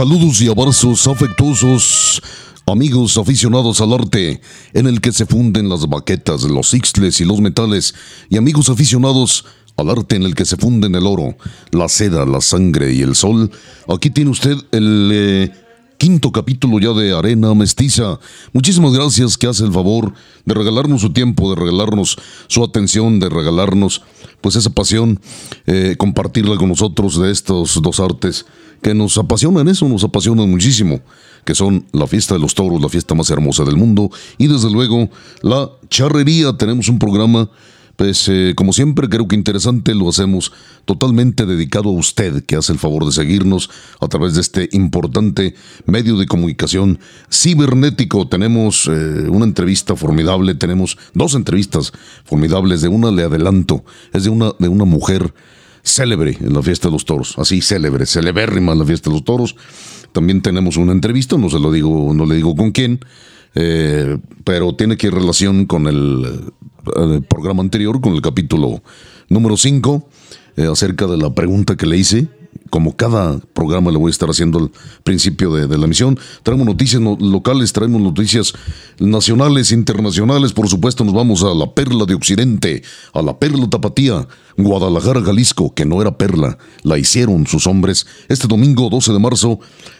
Saludos y abrazos afectuosos, amigos aficionados al arte, en el que se funden las baquetas, los ixtles y los metales, y amigos aficionados al arte en el que se funden el oro, la seda, la sangre y el sol. Aquí tiene usted el eh, quinto capítulo ya de Arena Mestiza. Muchísimas gracias que hace el favor de regalarnos su tiempo, de regalarnos su atención, de regalarnos pues esa pasión, eh, compartirla con nosotros de estos dos artes que nos apasionan eso, nos apasionan muchísimo, que son la fiesta de los toros, la fiesta más hermosa del mundo, y desde luego la charrería. Tenemos un programa, pues eh, como siempre creo que interesante, lo hacemos totalmente dedicado a usted, que hace el favor de seguirnos a través de este importante medio de comunicación cibernético. Tenemos eh, una entrevista formidable, tenemos dos entrevistas formidables, de una le adelanto, es de una, de una mujer célebre en la fiesta de los toros, así célebre, celebérrima en la fiesta de los toros. También tenemos una entrevista, no se lo digo, no le digo con quién, eh, pero tiene que ir relación con el, el, programa anterior, con el capítulo número 5, eh, acerca de la pregunta que le hice como cada programa le voy a estar haciendo al principio de, la emisión. Traemos noticias no, locales, traemos noticias nacionales, internacionales. Por supuesto, nos vamos a la perla de Occidente, a la perla tapatía, Guadalajara, Jalisco, que no era perla, la hicieron sus hombres este domingo 12 de marzo,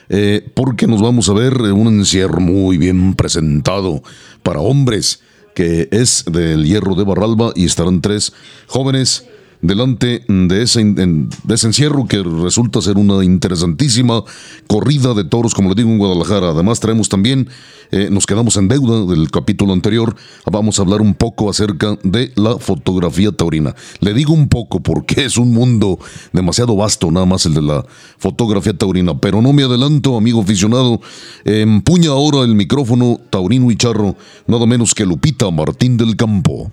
eh, porque nos vamos a ver un encierro muy bien presentado para hombres, que es del Hierro de Barralba y estarán tres jóvenes delante de ese, encierro que resulta ser una interesantísima corrida de toros, como le digo, en Guadalajara. Además, traemos también, eh, nos quedamos en deuda del capítulo anterior, vamos a hablar un poco acerca de la fotografía taurina. Le digo un poco porque es un mundo demasiado vasto, nada más el de la fotografía taurina, pero no me adelanto, amigo aficionado, empuña ahora el micrófono taurino y charro, nada menos que Lupita Martín del Campo.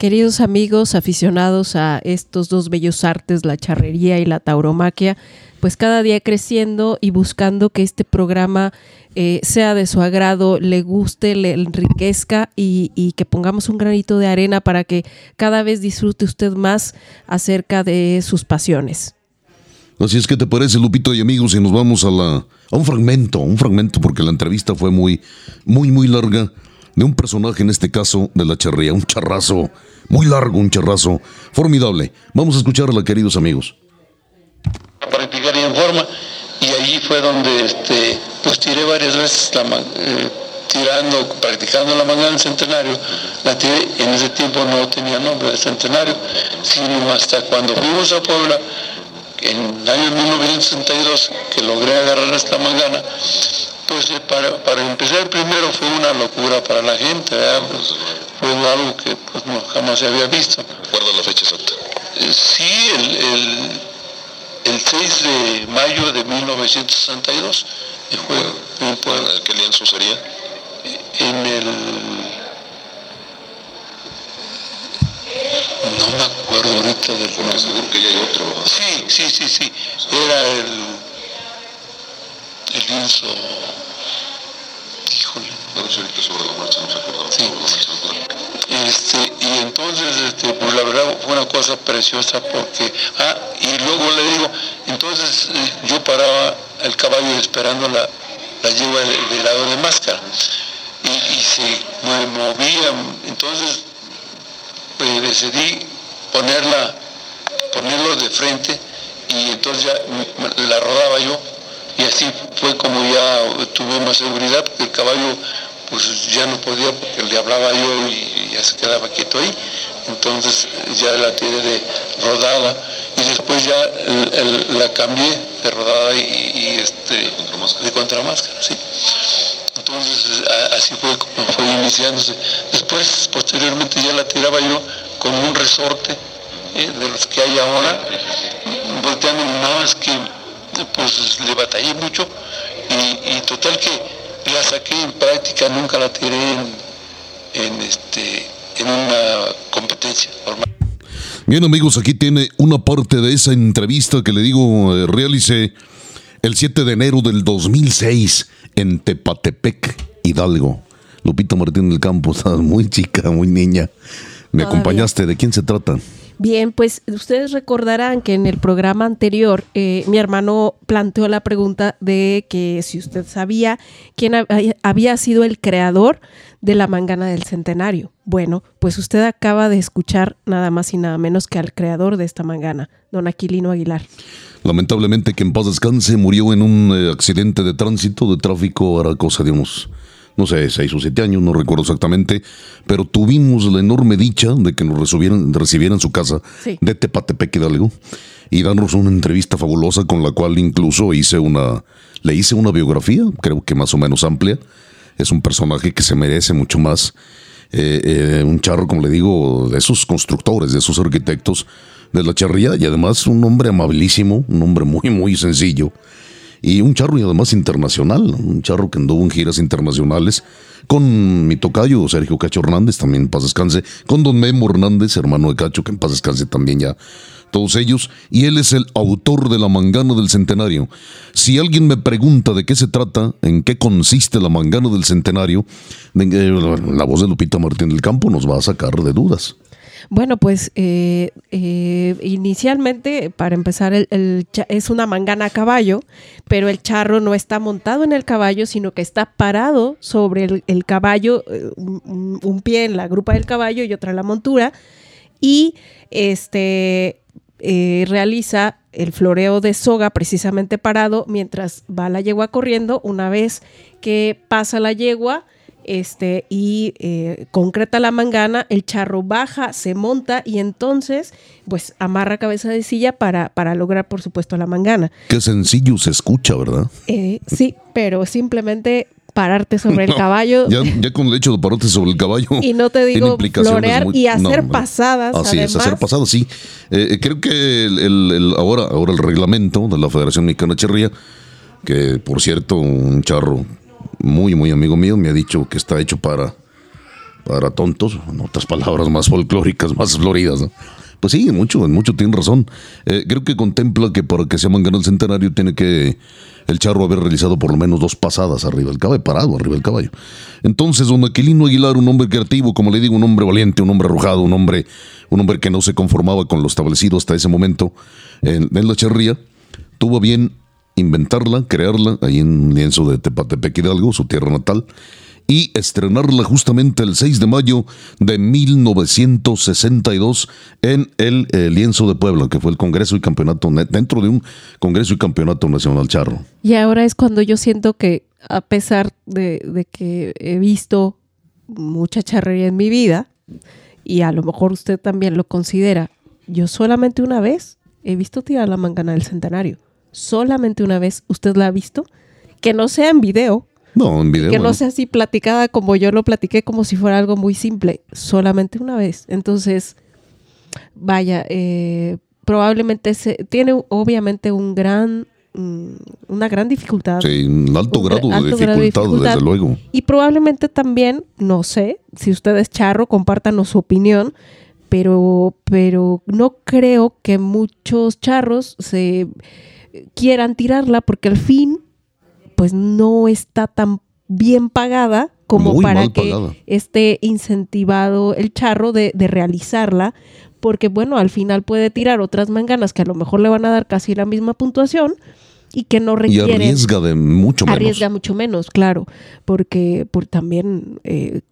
Queridos amigos aficionados a estos dos bellos artes, la charrería y la tauromaquia, pues cada día creciendo y buscando que este programa eh, sea de su agrado, le guste, le enriquezca y, que pongamos un granito de arena para que cada vez disfrute usted más acerca de sus pasiones. Así es que te parece, Lupito y amigos, y nos vamos a la a un fragmento, un fragmento porque la entrevista fue muy, muy, muy larga de un personaje, en este caso de la charrería, un charrazo muy largo, un charrazo formidable. Vamos a escucharla, queridos amigos. Practicar en forma y allí fue donde este, pues tiré varias veces la, eh, tirando, practicando la manga del centenario. La tiré, en ese tiempo no tenía nombre de centenario, sino hasta cuando fuimos a Puebla, en el año 1962, que logré agarrar esta mangana, pues para, para, empezar primero fue una locura para la gente, pues, fue algo que pues, no, jamás se había visto. ¿Recuerda la fecha exacta? Sí, el, el, el, 6 de mayo de 1962 fue en Puebla. ¿Qué lienzo sería? En el... No me acuerdo ahorita del... Seguro que ya hay otro. Sí, sí, sí, sí. Era el... El lienzo híjole. Sé ahorita sobre la marcha, no se acordaba. Sí. Este, y entonces, este, pues la verdad fue una cosa pre preciosa porque, ah, y luego le digo, entonces eh, yo paraba el caballo esperando la, la yegua del velador de máscara y, y se me movía, entonces pues, decidí ponerla, ponerlo de frente y entonces ya la rodaba yo y así fue como ya tuve más seguridad porque el caballo pues ya no podía porque le hablaba yo y ya se quedaba quieto ahí. Entonces ya la tiré de rodada. Y después ya el- el- la cambié de rodada y, y, este de contramáscara sí. Entonces a- así fue como fue iniciándose. Después posteriormente ya la tiraba yo con un resorte eh, de los que hay ahora volteando nada más que pues le batallé mucho y, y total que la saqué en práctica nunca la tiré en, en este en una competencia normal Bien amigos, aquí tiene una parte de esa entrevista que le digo eh, realicé el 7 de enero del 2006 en Tepatepec, Hidalgo. Lupita Martín del Campo, estabas muy chica, muy niña. Me Todavía. acompañaste, ¿de quién se trata? Bien, pues ustedes recordarán que en el programa anterior eh, mi hermano planteó la pregunta de que si usted sabía quién hab- había sido el creador de la mangana del centenario. Bueno, pues usted acaba de escuchar nada más y nada menos que al creador de esta mangana, don Aquilino Aguilar. Lamentablemente que en paz descanse murió en un eh, accidente de tránsito, de tráfico, era cosa no sé, seis o siete años, no recuerdo exactamente, pero tuvimos la enorme dicha de que nos recibieran, recibieran su casa Sí. de Tepatepec Hidalgo y darnos una entrevista fabulosa con la cual incluso hice una, le hice una biografía, creo que más o menos amplia. Es un personaje que se merece mucho más. Eh, eh, un charro, como le digo, de esos constructores, de esos arquitectos de la charría y además un hombre amabilísimo, un hombre muy, muy sencillo. Y un charro y además internacional, un charro que anduvo en giras internacionales con mi tocayo Sergio Cacho Hernández, también en paz descanse, con don Memo Hernández, hermano de Cacho, que en paz descanse también ya, todos ellos, y él es el autor de la mangana del centenario. Si alguien me pregunta de qué se trata, en qué consiste la mangana del centenario, eh, la voz de Lupita Martín del Campo nos va a sacar de dudas. Bueno, pues eh, eh, inicialmente, para empezar, es una mangana a caballo, pero el charro no está montado en el caballo, sino que está parado sobre el, caballo, eh, un, pie en la grupa del caballo y otra en la montura, y este realiza el floreo de soga precisamente parado mientras va la yegua corriendo. Una vez que pasa la yegua, este, y eh, concreta la mangana, el charro baja, se monta y entonces, pues amarra cabeza de silla para, para lograr, por supuesto, la mangana. Qué sencillo se escucha, ¿verdad? Eh, sí, pero simplemente pararte sobre el No, caballo Ya, ya con el hecho de pararte sobre el caballo. y no te digo florear muy- y hacer no, pasadas. Así es, hacer pasadas, sí. Eh, creo que el, el- el- ahora, ahora el reglamento de la Federación Mexicana de Cherría, que por cierto, un charro muy, muy amigo mío me ha dicho que está hecho para, para tontos, en otras palabras más folclóricas, más floridas. ¿no? Pues sí, mucho, en mucho tiene razón. Eh, creo que contempla que para que se mangana el centenario tiene que el charro haber realizado por lo menos dos pasadas arriba del caballo, parado arriba del caballo. Entonces, don Aquilino Aguilar, un hombre creativo, como le digo, un hombre valiente, un hombre arrojado, un hombre, un hombre que no se conformaba con lo establecido hasta ese momento en, en la charría, tuvo bien inventarla, crearla ahí en un lienzo de Tepatepec Hidalgo, su tierra natal, y estrenarla justamente el 6 de mayo de 1962 en el eh, lienzo de Puebla, que fue el Congreso y Campeonato, dentro de un Congreso y Campeonato Nacional Charro. Y ahora es cuando yo siento que, a pesar de, de que he visto mucha charrería en mi vida, y a lo mejor usted también lo considera, yo solamente una vez he visto tirar la mangana del centenario. Solamente una vez, ¿usted la ha visto? Que no sea en video, No, en video. que no sea así platicada como yo lo platiqué, como si fuera algo muy simple, solamente una vez. Entonces, vaya, eh, probablemente se, tiene obviamente un gran, mm, una gran dificultad. Sí, un alto Un grado, de, alto dificultad, grado de dificultad. desde luego. Y probablemente también, no sé, si usted es charro, compártanos su opinión, pero, pero no creo que muchos charros se quieran tirarla porque al fin, pues no está tan bien pagada como Muy para que pagada. esté incentivado el charro de, de realizarla porque bueno, al final puede tirar otras manganas que a lo mejor le van a dar casi la misma puntuación y que no Y requieren arriesga de mucho menos. arriesga mucho menos, claro, porque por también eh,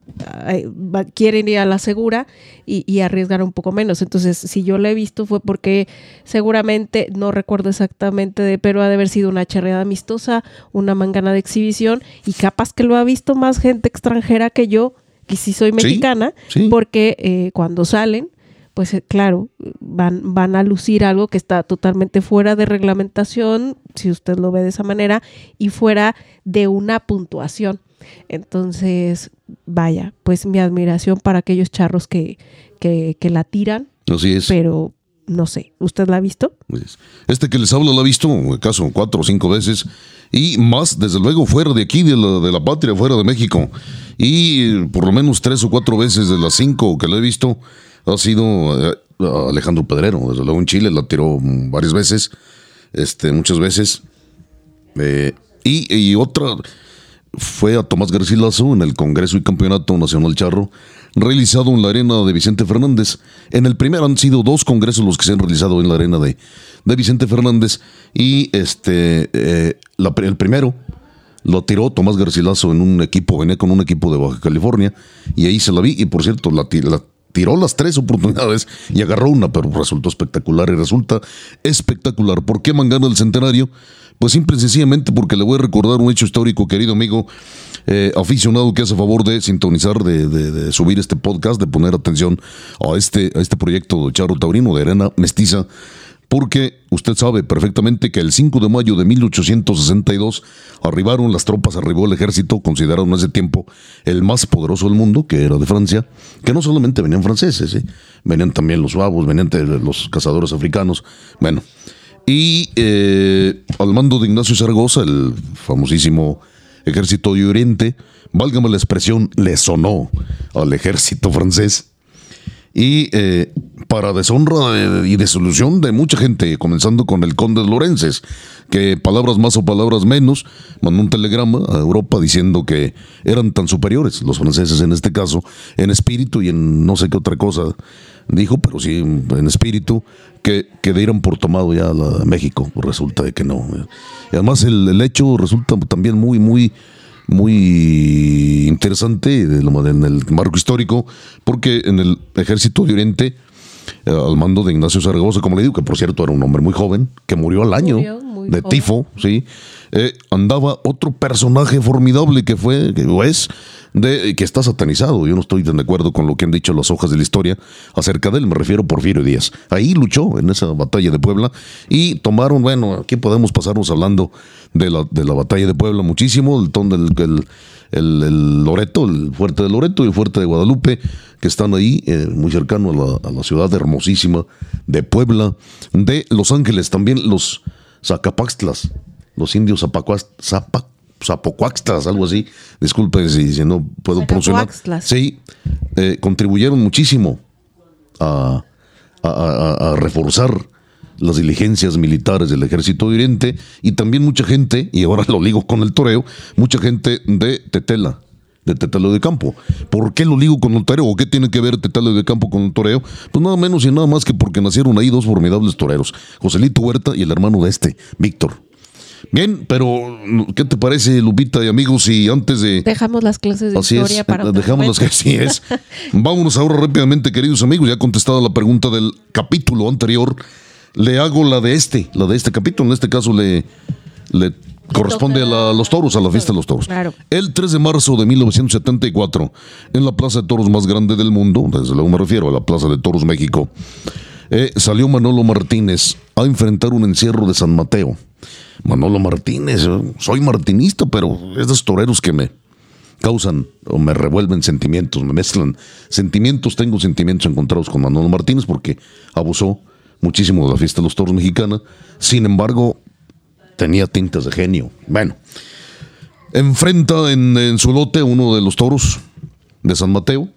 quieren ir a la segura y, y arriesgan un poco menos. Entonces, si yo la he visto fue porque seguramente, no recuerdo exactamente, de, pero ha de haber sido una charreada amistosa, una mangana de exhibición y capaz que lo ha visto más gente extranjera que yo, que sí soy mexicana, sí. porque eh, cuando salen pues eh, claro, van, van a lucir algo que está totalmente fuera de reglamentación, si usted lo ve de esa manera, y fuera de una puntuación. Entonces, vaya, pues mi admiración para aquellos charros que, que, que la tiran, Así es. pero no sé, ¿usted la ha visto? Pues, Este que les hablo lo ha visto, acaso cuatro o cinco veces, y más, desde luego, fuera de aquí, de la, de la patria, fuera de México. Y por lo menos tres o cuatro veces de las cinco que lo he visto, ha sido eh, Alejandro Pedrero. Desde luego en Chile la tiró varias veces, este, muchas veces. Eh, y, otra fue a Tomás Garcilaso en el Congreso y Campeonato Nacional Charro, realizado en la arena de Vicente Fernández. En el primer han sido dos congresos los que se han realizado en la arena de, de Vicente Fernández. Y este eh, el primero lo tiró Tomás Garcilaso en un equipo, venía con un equipo de Baja California, y ahí se la vi, y por cierto, la, la tiró las tres oportunidades y agarró una, pero resultó espectacular y resulta espectacular. ¿Por qué Mangana del Centenario? Pues simple y sencillamente porque le voy a recordar un hecho histórico, querido amigo, eh, aficionado que hace favor de sintonizar, de, de- de subir este podcast, de poner atención a este, a este proyecto de Charro Taurino de Arena Mestiza, porque usted sabe perfectamente que el 5 de mayo de 1862 arribaron las tropas, arribó el ejército, considerado en ese tiempo el más poderoso del mundo, que era de Francia, que no solamente venían franceses, ¿eh? venían también los suavos, venían los cazadores africanos, bueno. Y eh, al mando de Ignacio Zaragoza, el famosísimo ejército de Oriente, válgame la expresión, le sonó al ejército francés. Y eh, para deshonra de- y desolución de mucha gente, comenzando con el conde de Lorences, que palabras más o palabras menos, mandó un telegrama a Europa diciendo que eran tan superiores, los franceses en este caso, en espíritu y en no sé qué otra cosa dijo, pero sí en espíritu, que, que dieran por tomado ya la México. Resulta de que no. Y además el, el hecho resulta también muy, muy muy interesante de lo- en el marco histórico, porque en el ejército de Oriente, eh, al mando de Ignacio Zaragoza, como le digo, que por cierto era un hombre muy joven, que murió al año Murió de joven. tifo, sí, eh, andaba otro personaje formidable que fue, que es, de, que está satanizado. Yo no estoy tan de acuerdo con lo que han dicho las hojas de la historia acerca de él, me refiero a Porfirio Díaz. Ahí luchó en esa batalla de Puebla y tomaron, bueno, aquí podemos pasarnos hablando de la, de la batalla de Puebla muchísimo, el ton del el, el- el Loreto, el fuerte de Loreto y el fuerte de Guadalupe, que están ahí, eh, muy cercano a la, a la ciudad hermosísima de Puebla, de Los Ángeles, también los Zacapaxtlas, los indios Zapacuas- Zapa- Zapocuaxtlas, algo así, disculpe si, si no puedo pronunciar. Sí, eh, contribuyeron muchísimo a, a- a- a reforzar las diligencias militares del ejército de Oriente y también mucha gente, y ahora lo ligo con el toreo, mucha gente de Tetela, de Tetelo de Campo. ¿Por qué lo ligo con el toreo? ¿O qué tiene que ver Tetelo de Campo con el toreo? Pues nada menos y nada más que porque nacieron ahí dos formidables toreros, Joselito Huerta y el hermano de este, Víctor. Bien, pero ¿qué te parece, Lupita y amigos? Y antes de... Dejamos las clases de Así historia es, para otro dejamos las que así es. Vámonos ahora rápidamente, queridos amigos. Ya he contestado la pregunta del capítulo anterior. Le hago la de este, la de este capítulo. En este caso le, le corresponde a, la- a los toros, a la fiesta de los toros. Claro. El 3 de marzo de 1974, en la plaza de toros más grande del mundo, desde luego me refiero a la Plaza de Toros México, eh, salió Manolo Martínez a enfrentar un encierro de San Mateo. Manolo Martínez, eh, soy martinista, pero esos toreros que me causan o me revuelven sentimientos, me mezclan sentimientos, tengo sentimientos encontrados con Manolo Martínez porque abusó muchísimo de la fiesta de los toros mexicana, sin embargo, tenía tintas de genio. Bueno, enfrenta en, su lote uno de los toros de San Mateo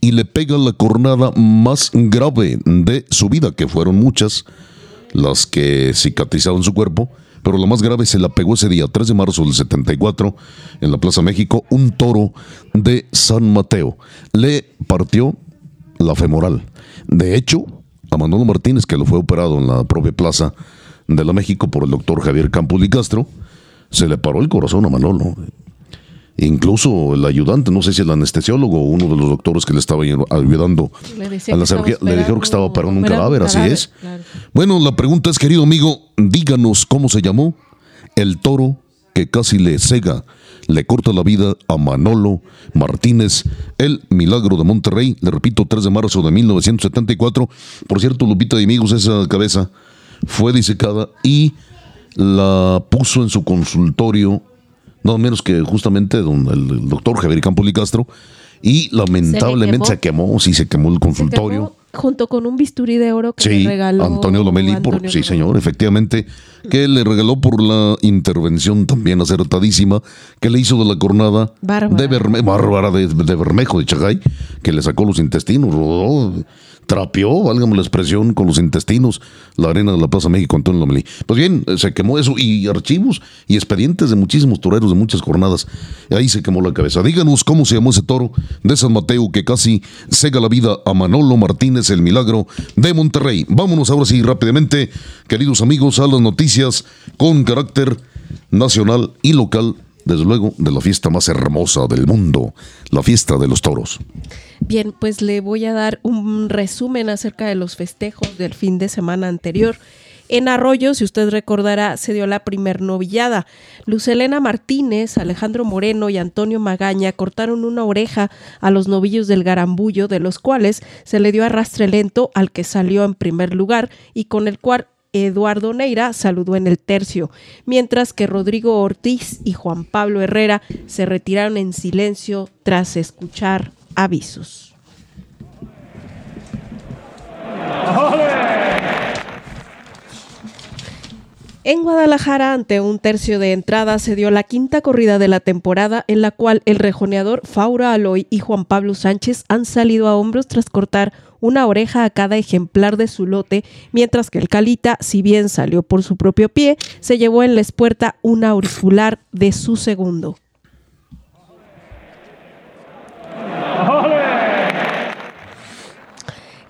y le pega la cornada más grave de su vida, que fueron muchas las que cicatrizaron su cuerpo, pero la más grave se la pegó ese día, 3 de marzo del 74, en la Plaza México, un toro de San Mateo. Le partió la femoral. De hecho, a Manolo Martínez, que lo fue operado en la propia plaza de la México por el doctor Javier Campos y Castro, se le paró el corazón a Manolo. Incluso el ayudante, no sé si el anestesiólogo o uno de los doctores que le estaba ayudando Le a la cirugía, le dijeron que estaba operando un cadáver, así cadáver, es. claro. Bueno, la pregunta es, querido amigo, díganos cómo se llamó el toro que casi le cega, le corta la vida a Manolo Martínez, el milagro de Monterrey, le repito, 3 de marzo de 1974. Por cierto, Lupita y amigos, esa cabeza fue disecada y la puso en su consultorio, no menos que justamente don, el, el doctor Javier Campos y Castro, y lamentablemente se quemó, sí, se quemó el Se consultorio. Junto con un bisturí de oro que Sí, le regaló Antonio Lomelí, por, Antonio sí señor, efectivamente, que le regaló por la intervención también acertadísima que le hizo de la cornada Bárbara. de, Berme- Bárbara de, de Bermejo de Chagay, que le sacó los intestinos, rodó, trapeó, válgame la expresión, con los intestinos la arena de la Plaza México Antonio Lomelí. Pues bien, se quemó eso y archivos y expedientes de muchísimos toreros de muchas jornadas. Ahí se quemó la cabeza. Díganos cómo se llamó ese toro de San Mateo que casi cega la vida a Manolo Martínez, el milagro de Monterrey. Vámonos ahora sí rápidamente, queridos amigos, a las noticias con carácter nacional y local, desde luego, de la fiesta más hermosa del mundo, la fiesta de los toros. Bien, pues le voy a dar un resumen acerca de los festejos del fin de semana anterior. En Arroyo, si usted recordará, se dio la primer novillada. Lucelena Martínez, Alejandro Moreno y Antonio Magaña cortaron una oreja a los novillos del Garambullo, de los cuales se le dio arrastre lento al que salió en primer lugar y con el cual Eduardo Neira saludó en el tercio, mientras que Rodrigo Ortiz y Juan Pablo Herrera se retiraron en silencio tras escuchar avisos. En Guadalajara, ante un tercio de entrada, se dio la quinta corrida de la temporada, en la cual el rejoneador Faura Aloy y Juan Pablo Sánchez han salido a hombros tras cortar una oreja a cada ejemplar de su lote, mientras que el Calita, si bien salió por su propio pie, se llevó en la espuerta una auricular de su segundo.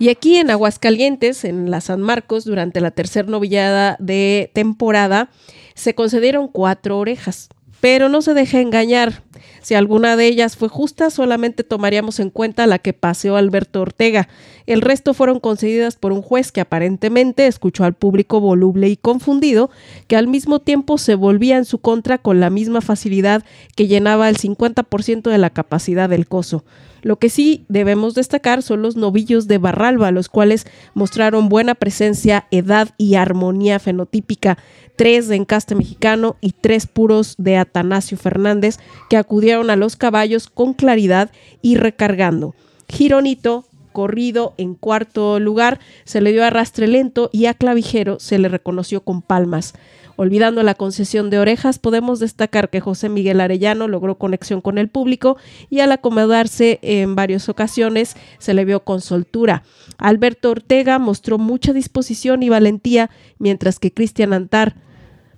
Y aquí en Aguascalientes, en la San Marcos, durante la tercera novillada de temporada, se concedieron cuatro orejas. Pero no se deje engañar. Si alguna de ellas fue justa, solamente tomaríamos en cuenta la que paseó Alberto Ortega. El resto fueron concedidas por un juez que aparentemente escuchó al público voluble y confundido, que al mismo tiempo se volvía en su contra con la misma facilidad que llenaba el 50% de la capacidad del coso. Lo que sí debemos destacar son los novillos de Barralba, los cuales mostraron buena presencia, edad y armonía fenotípica, tres de encaste mexicano y tres puros de Atanasio Fernández, que acudieron a los caballos con claridad y recargando. Gironito, corrido en cuarto lugar, se le dio arrastre lento y a Clavijero se le reconoció con palmas. Olvidando la concesión de orejas, podemos destacar que José Miguel Arellano logró conexión con el público y al acomodarse en varias ocasiones se le vio con soltura. Alberto Ortega mostró mucha disposición y valentía, mientras que Cristian Antar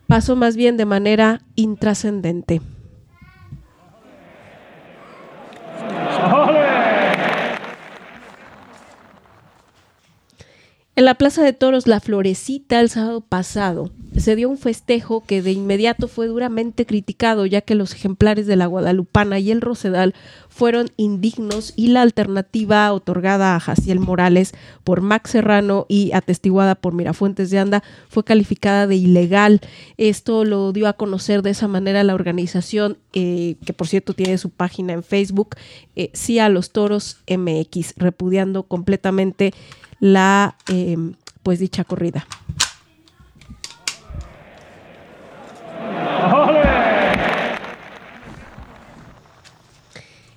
pasó más bien de manera intrascendente. Solid. En la Plaza de Toros La Florecita el sábado pasado se dio un festejo que de inmediato fue duramente criticado ya que los ejemplares de la Guadalupana y el Rosedal fueron indignos y la alternativa otorgada a Jaciel Morales por Max Serrano y atestiguada por Mirafuentes de Anda fue calificada de ilegal. Esto lo dio a conocer de esa manera la organización, eh, que por cierto tiene su página en Facebook, eh, Sí a los Toros MX, repudiando completamente la eh, pues dicha corrida.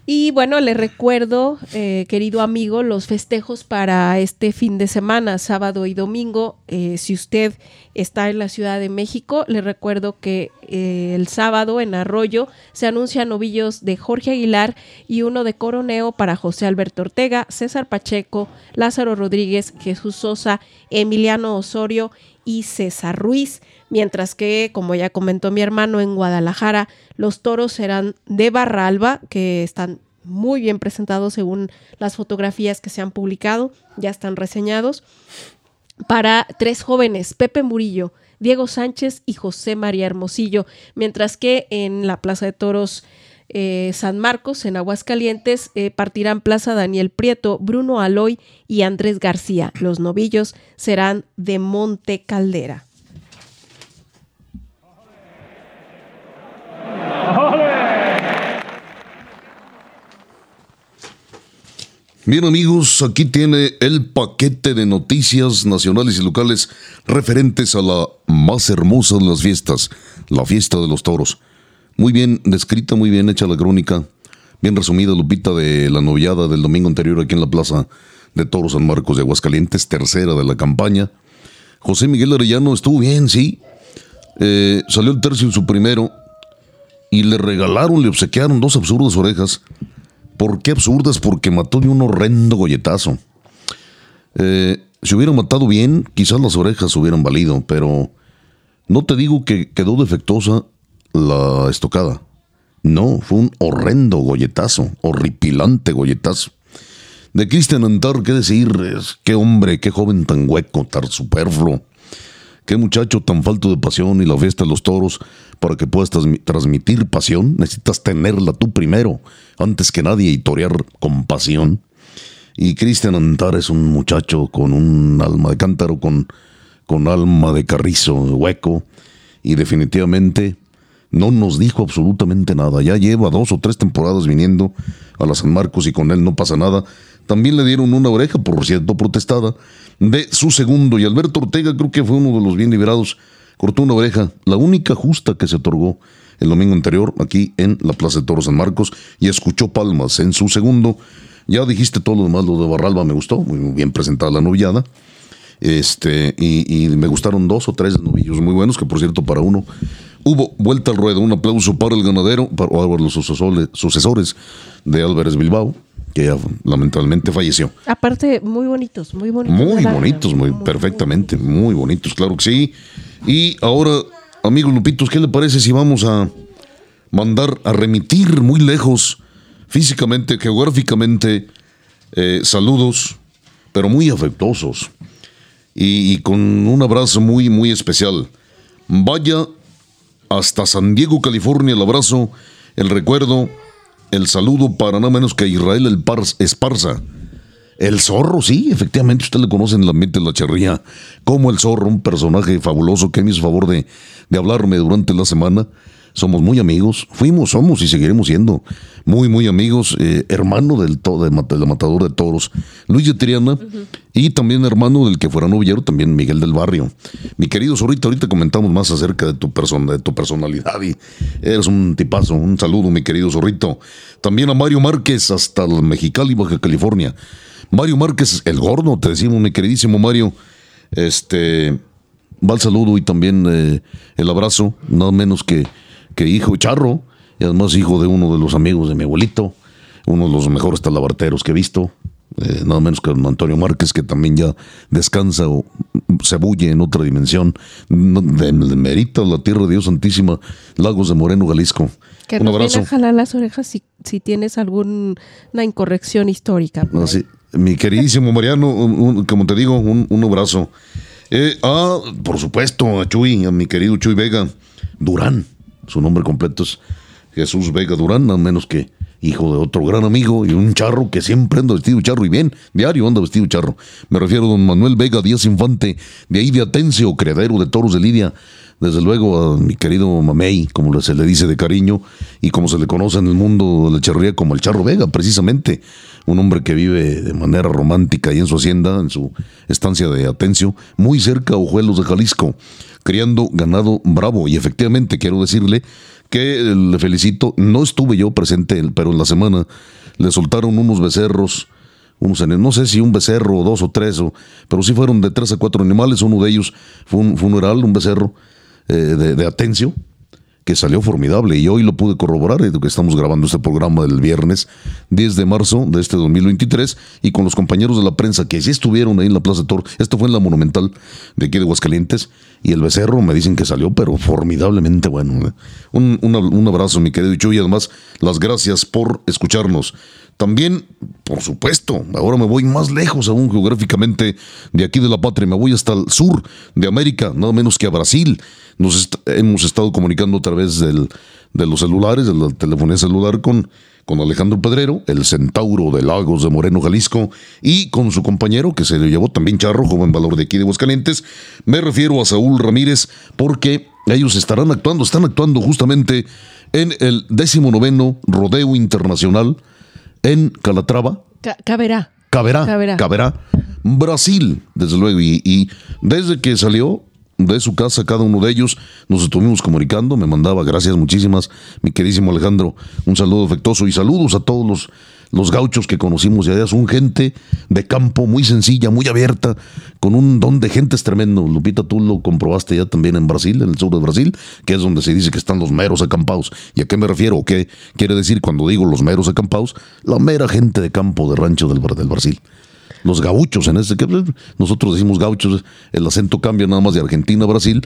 Y bueno, le recuerdo, eh, querido amigo, los festejos para este fin de semana, sábado y domingo. Eh, si usted está en la Ciudad de México, le recuerdo que eh, el sábado en Arroyo se anuncian novillos de Jorge Aguilar y uno de Coroneo para José Alberto Ortega, César Pacheco, Lázaro Rodríguez, Jesús Sosa, Emiliano Osorio y César Ruiz. Mientras que, como ya comentó mi hermano, en Guadalajara los toros serán de Barralba, que están muy bien presentados según las fotografías que se han publicado, ya están reseñados, para tres jóvenes, Pepe Murillo, Diego Sánchez y José María Hermosillo, mientras que en la Plaza de Toros eh, San Marcos, en Aguascalientes, eh, partirán Plaza Daniel Prieto, Bruno Aloy y Andrés García. Los novillos serán de Monte Caldera. Bien amigos, aquí tiene el paquete de noticias nacionales y locales referentes a la más hermosa de las fiestas, la fiesta de los toros. Muy bien descrita, muy bien hecha la crónica, bien resumida Lupita de la noviada del domingo anterior aquí en la Plaza de Toros San Marcos de Aguascalientes, tercera de la campaña. José Miguel Arellano estuvo bien, sí. Eh, salió el tercio en su primero y le regalaron, le obsequiaron dos absurdas orejas ¿Por qué absurdas? Porque mató de un horrendo golletazo. Eh, si hubiera matado bien, quizás las orejas hubieran valido, pero no te digo que quedó defectuosa la estocada. No, fue un horrendo golletazo, horripilante golletazo. De Cristian Antar, ¿qué decir? Qué hombre, qué joven tan hueco, tan superfluo. Qué muchacho tan falto de pasión y la fiesta de los toros, para que puedas transmitir pasión, necesitas tenerla tú primero, antes que nadie, y torear con pasión. Y Cristian Antar es un muchacho con un alma de cántaro, con, con alma de carrizo, hueco, y definitivamente no nos dijo absolutamente nada. Ya lleva dos o tres temporadas viniendo a la San Marcos y con él no pasa nada. También le dieron una oreja, por cierto, protestada, de su segundo. Y Alberto Ortega creo que fue uno de los bien liberados. Cortó una oreja, la única justa que se otorgó el domingo anterior aquí en la Plaza de Toros San Marcos y escuchó palmas en su segundo. Ya dijiste todo lo demás, lo de Barralba me gustó, muy bien presentada la novillada. Este, y, me gustaron dos o tres novillos muy buenos, que por cierto para uno hubo vuelta al ruedo. Un aplauso para el ganadero, para, los sucesores de Álvarez Bilbao, que lamentablemente falleció. Aparte, muy bonitos, muy bonitos. Muy bonitos, muy, perfectamente, muy bonitos, claro que sí. Y ahora, amigos Lupitos, ¿qué le parece si vamos a mandar a remitir muy lejos, físicamente, geográficamente, eh, saludos, pero muy afectuosos y, y con un abrazo muy, muy especial? Vaya hasta San Diego, California, el abrazo, el recuerdo el saludo para nada menos que Israel el Esparza. El zorro, sí, efectivamente, usted le conoce en el ambiente de la charría como el zorro, un personaje fabuloso que me hizo favor de, de hablarme durante la semana somos muy amigos, fuimos, somos y seguiremos siendo muy, muy amigos, eh, hermano del, to, de, matador de toros, Luis de Triana, y también hermano del que fuera novillero, también Miguel del Barrio. Mi querido Zorrito, ahorita comentamos más acerca de tu, persona, de tu personalidad y eres un tipazo, un saludo, mi querido Zorrito. También a Mario Márquez, hasta el Mexicali, Baja California. Mario Márquez, el gordo, te decimos, mi queridísimo Mario, este... Va el saludo y también eh, el abrazo, nada menos que que hijo Charro, y además hijo de uno de los amigos de mi abuelito, uno de los mejores talabarteros que he visto, eh, nada menos que Antonio Márquez, que también ya descansa o se bulle en otra dimensión, de, Merita, la tierra de Dios Santísima, Lagos de Moreno, Jalisco. Que Un abrazo. a jalar las orejas si, si tienes alguna incorrección histórica. Mi queridísimo Mariano, como te digo, un, abrazo. Eh, ah, por supuesto, a Chuy, a mi querido Chuy Vega, Durán. Su nombre completo es Jesús Vega Durán, nada menos que hijo de otro gran amigo y un charro que siempre anda vestido charro y bien, diario anda vestido charro. Me refiero a don Manuel Vega Díaz Infante, de ahí de Atencio, criadero de toros de Lidia. Desde luego a mi querido Mamey, como se le dice de cariño, y como se le conoce en el mundo de la charrería como el Charro Vega, precisamente. Un hombre que vive de manera romántica ahí en su hacienda, en su estancia de Atencio, muy cerca a Ojuelos de Jalisco criando ganado bravo. Y efectivamente quiero decirle que le felicito, no estuve yo presente, pero en la semana le soltaron unos becerros, unos, no sé si un becerro o dos o tres, o, pero sí fueron de tres a cuatro animales, uno de ellos fue un funeral, un becerro eh, de, Atencio, que salió formidable y hoy lo pude corroborar, eh, que estamos grabando este programa del viernes 10 de marzo de este 2023 y con los compañeros de la prensa que sí estuvieron ahí en la Plaza de Toro, esto fue en la Monumental de aquí de Aguascalientes y el becerro me dicen que salió pero formidablemente bueno. eh. Un, una- un abrazo mi querido Chuy y además las gracias por escucharnos. También, por supuesto, ahora me voy más lejos aún geográficamente de aquí de la patria, me voy hasta el sur de América, nada menos que a Brasil. Nos est- hemos estado comunicando a través del- de los celulares, de la telefonía celular con, con Alejandro Pedrero, el centauro de Lagos de Moreno, Jalisco, y con su compañero que se le llevó también Charro, joven valor de aquí de Aguascalientes. Me refiero a Saúl Ramírez porque ellos estarán actuando, están actuando justamente en el 19 Rodeo Internacional en Calatrava, Ca- caberá. Caberá, Caberá. Caberá, Brasil, desde luego. Y, y desde que salió de su casa, cada uno de ellos, nos estuvimos comunicando. Me mandaba gracias muchísimas, mi queridísimo Alejandro. Un saludo afectuoso y saludos a todos los, los gauchos que conocimos de allá. Son gente de campo muy sencilla, muy abierta, con un don de gente es tremendo. Lupita, tú lo comprobaste ya también en Brasil, en el sur de Brasil, que es donde se dice que están los meros acampados. ¿Y a qué me refiero? ¿O ¿Qué quiere decir cuando digo los meros acampados? La mera gente de campo, de rancho del, del Brasil. Los gauchos, en este que nosotros decimos gauchos, el acento cambia nada más de Argentina a Brasil.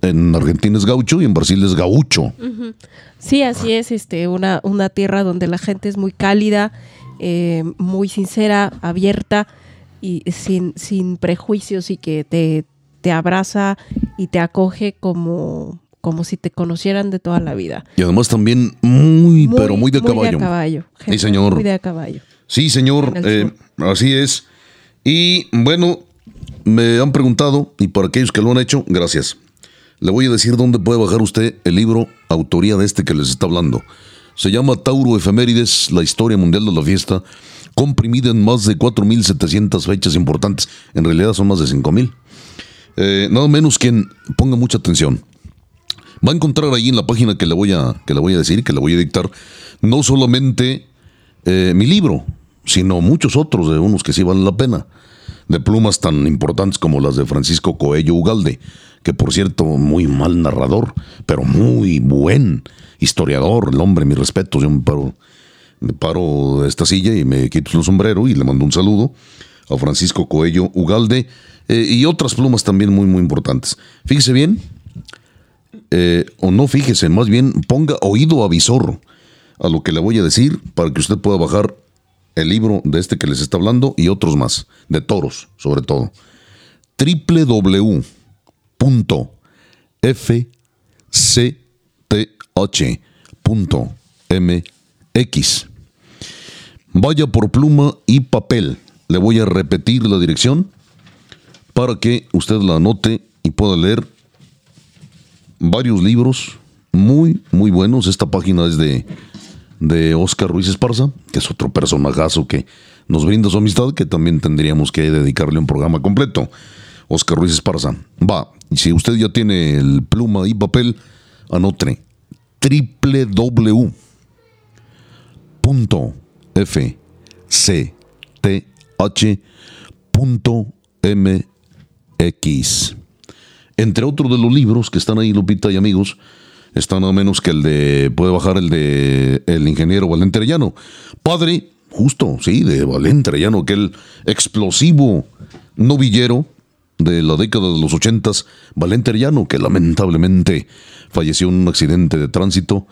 En Argentina es gaucho y en Brasil es gaucho. Sí, así es, este, una, una tierra donde la gente es muy cálida, eh, muy sincera, abierta y sin, sin prejuicios y que te, te abraza y te acoge como, como si te conocieran de toda la vida. Y además también muy, pero muy de caballo. caballo. Sí, gente señor. Muy de a caballo. Sí, señor, eh, así es. Y bueno, me han preguntado, y para aquellos que lo han hecho, gracias. Le voy a decir dónde puede bajar usted el libro, autoría de este que les está hablando. Se llama Tauro Efemérides, la historia mundial de la fiesta, comprimida en más de 4.700 fechas importantes. En realidad son más de 5.000. Eh, nada menos quien ponga mucha atención. Va a encontrar ahí en la página que le voy a, que le voy a decir, que le voy a dictar, no solamente eh, mi libro, sino muchos otros de unos que sí valen la pena, de plumas tan importantes como las de Francisco Coello Ugalde, que por cierto, muy mal narrador, pero muy buen historiador, el hombre, mis respetos, yo me paro, me paro de esta silla y me quito el sombrero y le mando un saludo a Francisco Coello Ugalde eh, y otras plumas también muy, muy importantes. Fíjese bien, eh, o no fíjese, más bien ponga oído avisor a lo que le voy a decir para que usted pueda bajar el libro de este que les está hablando y otros más, de toros sobre todo. www.fcth.mx Vaya por pluma y papel. Le voy a repetir la dirección para que usted la anote y pueda leer varios libros muy, muy buenos. Esta página es de, de Oscar Ruiz Esparza, que es otro personajazo que nos brinda su amistad, que también tendríamos que dedicarle un programa completo. Oscar Ruiz Esparza. Va, y si usted ya tiene el pluma y papel, anote www.fcth.mx. Entre otros de los libros que están ahí, Lupita y amigos, está nada menos que el de, puede bajar el de el ingeniero Valente Arellano. Padre, justo, sí, de Valente Arellano, aquel explosivo novillero de la década de los ochentas, Valente Arellano, que lamentablemente falleció en un accidente de tránsito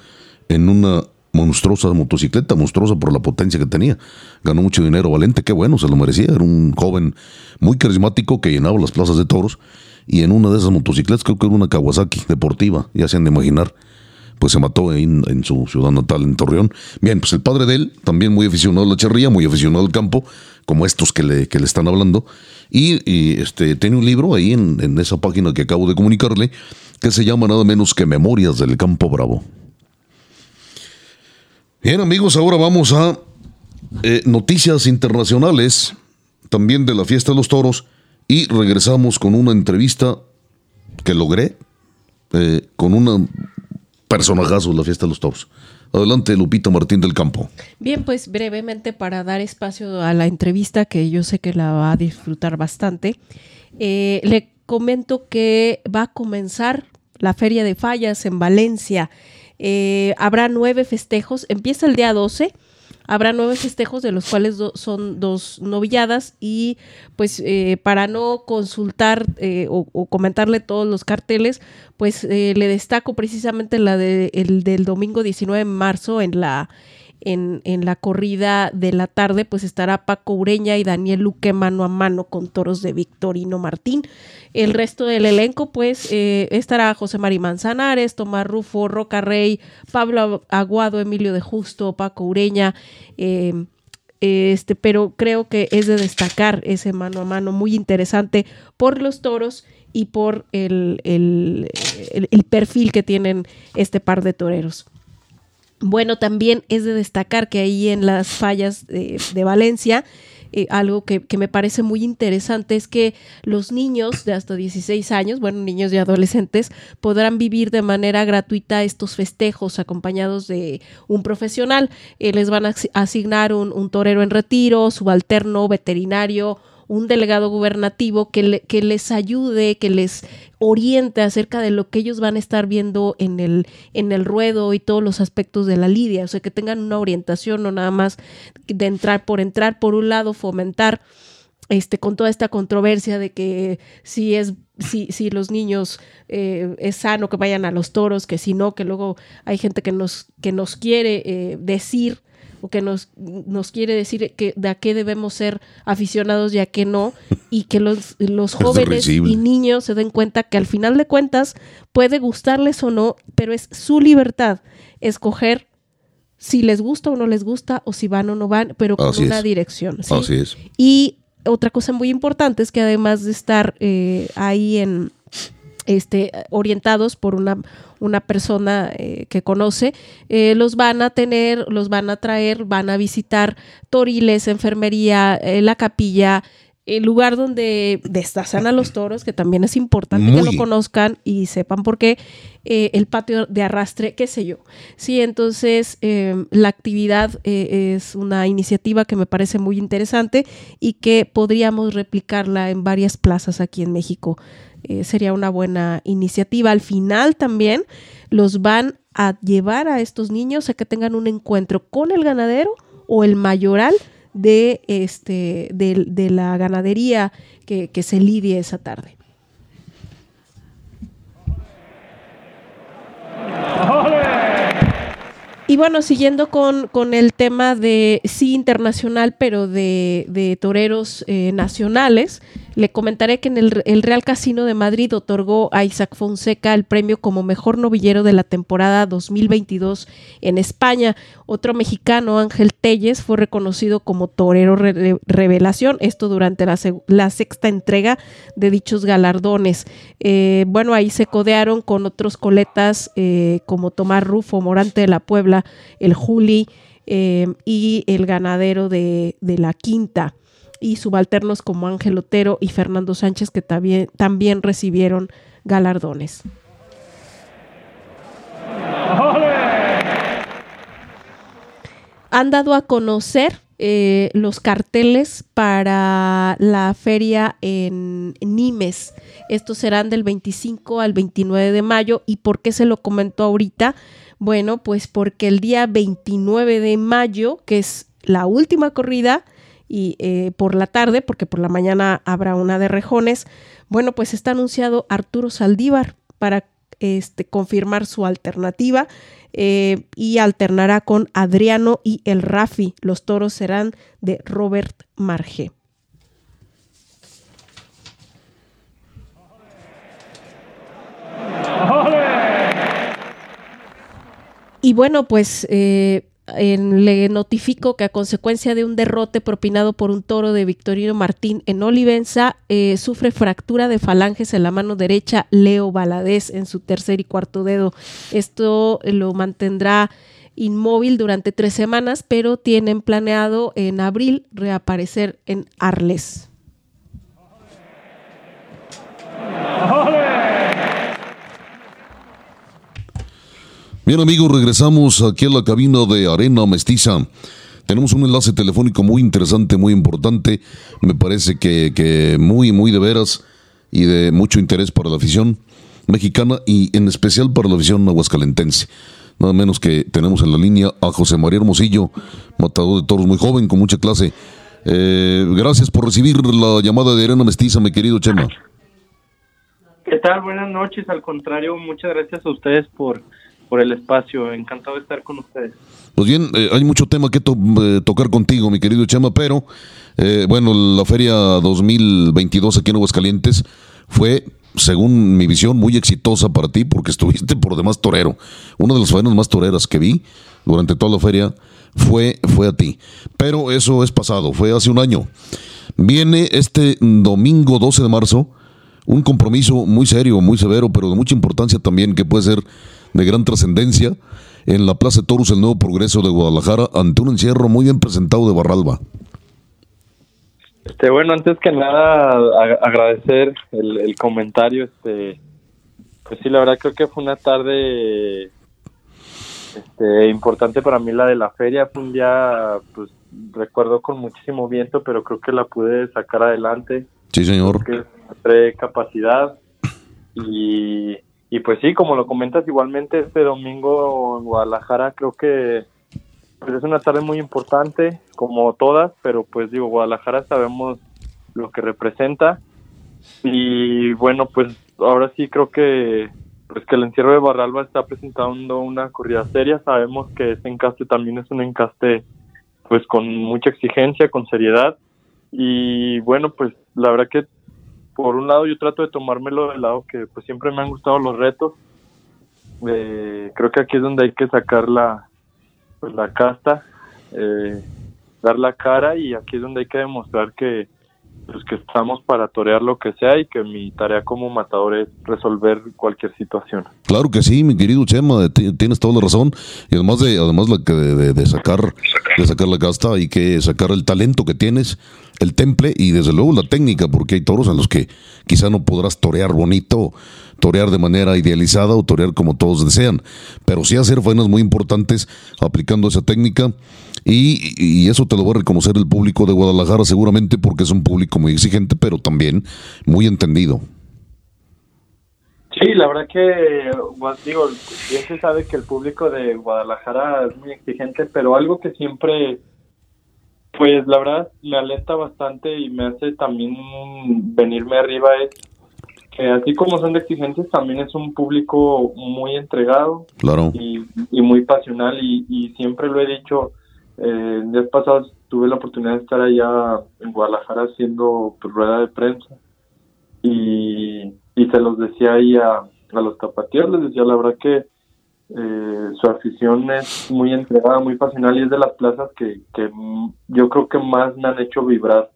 en una monstruosa motocicleta, monstruosa por la potencia que tenía. Ganó mucho dinero Valente, qué bueno, se lo merecía. Era un joven muy carismático que llenaba las plazas de toros y en una de esas motocicletas, creo que era una Kawasaki deportiva, ya se han de imaginar, pues se mató en, en su ciudad natal, en Torreón. Bien, pues el padre de él, también muy aficionado a la charría, muy aficionado al campo, como estos que le, que le están hablando, y, y, este, tiene un libro ahí en, en esa página que acabo de comunicarle, que se llama nada menos que Memorias del Campo Bravo. Bien amigos, ahora vamos a eh, noticias internacionales, también de la fiesta de los toros, y regresamos con una entrevista que logré eh, con una personajazo de la fiesta de los toros. Adelante, Lupita Martín del Campo. Bien, pues brevemente para dar espacio a la entrevista, que yo sé que la va a disfrutar bastante, eh, le comento que va a comenzar la Feria de Fallas en Valencia. Eh, habrá nueve festejos, empieza el día 12 habrá nueve festejos de los cuales son dos novilladas y pues eh, para no consultar eh, o, comentarle todos los carteles, pues eh, le destaco precisamente la de, el del domingo 19 de marzo en la en, la corrida de la tarde, pues estará Paco Ureña y Daniel Luque mano a mano con toros de Victorino Martín. El resto del elenco, pues eh, estará José María Manzanares, Tomás Rufo, Roca Rey, Pablo Aguado, Emilio de Justo, Paco Ureña. Eh, este, pero creo que es de destacar ese mano a mano muy interesante por los toros y por el, el perfil que tienen este par de toreros. Bueno, también es de destacar que ahí en las fallas de, Valencia, eh, algo que, me parece muy interesante es que los niños de hasta 16 años, bueno, niños y adolescentes, podrán vivir de manera gratuita estos festejos acompañados de un profesional. Eh, les van a asignar un, un torero en retiro, subalterno, veterinario, un delegado gubernativo que, que les ayude, que les oriente acerca de lo que ellos van a estar viendo en el, en el ruedo y todos los aspectos de la lidia, o sea, que tengan una orientación, no nada más de entrar por entrar, por un lado, fomentar este, con toda esta controversia de que si es si, si los niños eh, es sano que vayan a los toros, que si no, que luego hay gente que nos, que nos quiere eh, decir o que nos, nos quiere decir que de a qué debemos ser aficionados y a qué no, y que los, los jóvenes y niños se den cuenta que al final de cuentas puede gustarles o no, pero es su libertad escoger si les gusta o no les gusta, o si van o no van, pero con una dirección. Así es. Y otra cosa muy importante es que además de estar eh, ahí en este, orientados por una, una persona eh, que conoce, eh, los van a tener, los van a traer, van a visitar toriles, enfermería, eh, la capilla, el lugar donde destazan a los toros, que también es importante que lo conozcan y sepan por qué, el patio de arrastre, qué sé yo. Sí, entonces la actividad es una iniciativa que me parece muy interesante y que podríamos replicarla en varias plazas aquí en México. Eh, sería una buena iniciativa. Al final también los van a llevar a estos niños a que tengan un encuentro con el ganadero o el mayoral de, este, de, la ganadería que, que se lidie esa tarde. Y bueno, siguiendo con, con, el tema de sí internacional, pero de, de toreros eh, nacionales, le comentaré que en el, Real Casino de Madrid otorgó a Isaac Fonseca el premio como mejor novillero de la temporada 2022 en España. Otro mexicano, Ángel Telles, fue reconocido como torero revelación, esto durante la, sexta entrega de dichos galardones. Eh, bueno, ahí se codearon con otros coletas eh, como Tomás Rufo, Morante de la Puebla, el Juli eh, y el ganadero de, de la Quinta y subalternos como Ángel Otero y Fernando Sánchez que también, también recibieron galardones. Han dado a conocer eh, los carteles para la feria en Nimes. Estos serán del 25 al 29 de mayo. ¿Y por qué se lo comentó ahorita? Bueno, pues porque el día 29 de mayo, que es la última corrida, y eh, por la tarde, porque por la mañana habrá una de rejones, bueno, pues está anunciado Arturo Saldívar para este, confirmar su alternativa eh, y alternará con Adriano y el Rafi. Los toros serán de Robert Marge. Y bueno, pues eh, le notifico que a consecuencia de un derrote propinado por un toro de Victorino Martín en Olivenza, eh, sufre fractura de falanges en la mano derecha Leo Valadez en su tercer y cuarto dedo. Esto lo mantendrá inmóvil durante tres semanas, pero tienen planeado en abril reaparecer en Arles. Bien amigos, regresamos aquí a la cabina de Arena Mestiza. Tenemos un enlace telefónico muy interesante, muy importante. Me parece que, muy, muy de veras y de mucho interés para la afición. mexicana y en especial para la visión aguascalentense. Nada menos que tenemos en la línea a José María Hermosillo, matador de toros muy joven, con mucha clase. Eh, gracias por recibir la llamada de Arena Mestiza, mi querido Chema. ¿Qué tal? Buenas noches. Al contrario, muchas gracias a ustedes por, por el espacio. Encantado de estar con ustedes. Pues bien, eh, hay mucho tema que eh, tocar contigo, mi querido Chema, pero eh, bueno, la feria 2022 aquí en Aguascalientes fue, según mi visión, muy exitosa para ti porque estuviste por demás torero. Una de las faenas más toreras que vi durante toda la feria fue, fue a ti. Pero eso es pasado, fue hace un año. Viene este domingo 12 de marzo un compromiso muy serio, muy severo, pero de mucha importancia también, que puede ser de gran trascendencia, en la Plaza de Toros, el Nuevo Progreso de Guadalajara, ante un encierro muy bien presentado de Barralba. Este, bueno, antes que nada, agradecer el, el comentario. Este, pues sí, la verdad creo que fue una tarde este, importante para mí la de la feria. Fue un día, pues recuerdo con muchísimo viento, pero creo que la pude sacar adelante. Sí, señor. que mostré capacidad y, y pues sí, como lo comentas igualmente este domingo en Guadalajara creo que pues es una tarde muy importante como todas, pero pues digo, Guadalajara sabemos lo que representa. Y bueno, pues ahora sí creo que pues que el encierro de Barralba está presentando una corrida seria, sabemos que este encaste también es un encaste pues con mucha exigencia, con seriedad. Y bueno, pues la verdad que por un lado yo trato de tomármelo del lado que pues siempre me han gustado los retos. Eh, creo que aquí es donde hay que sacar la, pues, la casta, eh, dar la cara y aquí es donde hay que demostrar que pues que estamos para torear lo que sea y que mi tarea como matador es resolver cualquier situación. Claro que sí, mi querido Chema, ti- tienes toda la razón. Y además de, además la que de, de- de sacar, de sacar la casta, hay que sacar el talento que tienes, el temple y desde luego la técnica, porque hay toros en los que quizá no podrás torear bonito, torear de manera idealizada o torear como todos desean, pero sí hacer faenas muy importantes aplicando esa técnica. Y, eso te lo va a reconocer el público de Guadalajara seguramente porque es un público muy exigente, pero también muy entendido. Sí, la verdad que, digo, bien se sabe que el público de Guadalajara es muy exigente, pero algo que siempre, pues la verdad me alenta bastante y me hace también venirme arriba es que así como son de exigentes, también es un público muy entregado Claro. y, y muy pasional y, y siempre lo he dicho, eh, días pasados tuve la oportunidad de estar allá en Guadalajara haciendo pues, rueda de prensa y, y se los decía ahí a, a los tapatíos, les decía la verdad que eh, su afición es muy entregada, muy pasional y es de las plazas que, que yo creo que más me han hecho vibrar.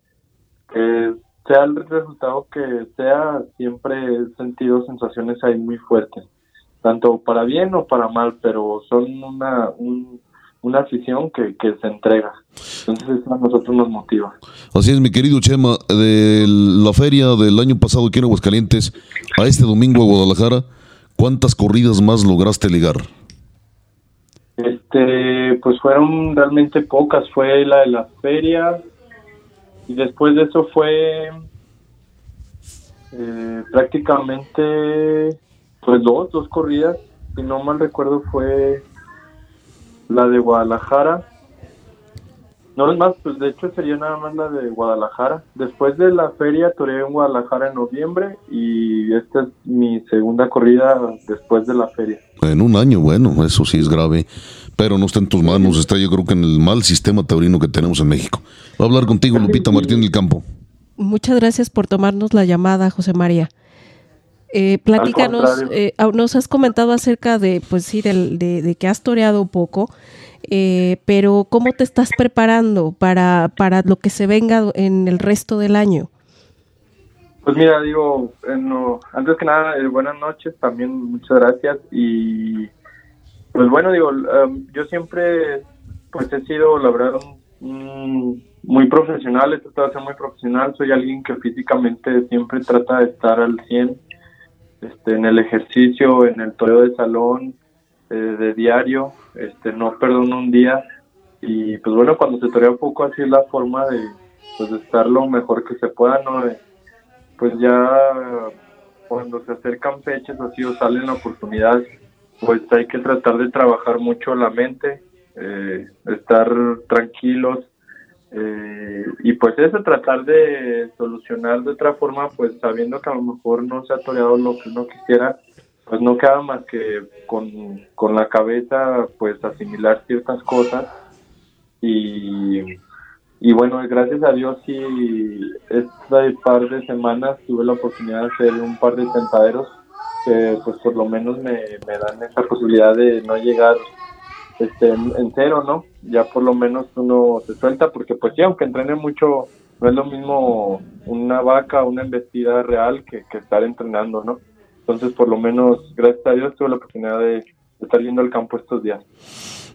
Que sea el resultado que sea, siempre he sentido sensaciones ahí muy fuertes, tanto para bien o para mal, pero son una, un- una afición que, que se entrega. Entonces eso a nosotros nos motiva. Así es, mi querido Chema, de la feria del año pasado aquí en Aguascalientes a este domingo a Guadalajara, ¿cuántas corridas más lograste ligar? Este, pues fueron realmente pocas. Fue la de la feria y después de eso fue eh, prácticamente pues dos, dos corridas. Si no mal recuerdo fue la de Guadalajara. No es más, pues de hecho sería nada más la de Guadalajara. Después de la feria toreé en Guadalajara en noviembre y esta es mi segunda corrida después de la feria. En un año, bueno, eso sí es grave, pero no está en tus manos, está yo creo que en el mal sistema taurino que tenemos en México. Va a hablar contigo Lupita Martín del Campo. Muchas gracias por tomarnos la llamada, José María. Eh, platícanos, eh, nos has comentado acerca de, pues sí, del- de, de que has toreado poco, eh, pero ¿cómo te estás preparando para, para lo que se venga en el resto del año? Pues mira, digo, en antes que nada, eh, buenas noches, también muchas gracias. Y pues bueno, digo, em, yo siempre pues he sido, la verdad, un muy profesional, he tratado de ser muy profesional, soy alguien que físicamente siempre trata de estar al 100 este, en el ejercicio, en el toreo de salón, eh, de diario, este, no perdono un día. Y pues bueno, cuando se torea poco, así es la forma de, pues, estar lo mejor que se pueda, ¿no? De, pues ya cuando se acercan fechas así o salen oportunidades, pues hay que tratar de trabajar mucho la mente, eh, estar tranquilos eh, y pues eso, tratar de solucionar de otra forma, pues sabiendo que a lo mejor no se ha toreado lo que uno quisiera, pues no queda más que con, con la cabeza pues asimilar ciertas cosas y, y bueno, gracias a Dios sí, este par de semanas tuve la oportunidad de hacer un par de tentaderos que pues por lo menos me, me dan esa posibilidad de no llegar este, en, cero, ¿no? Ya por lo menos uno se suelta, porque pues sí, aunque entrene mucho, no es lo mismo una vaca, una embestida real que, estar entrenando, ¿no? Entonces, por lo menos, gracias a Dios, tuve la oportunidad de, estar yendo al campo estos días.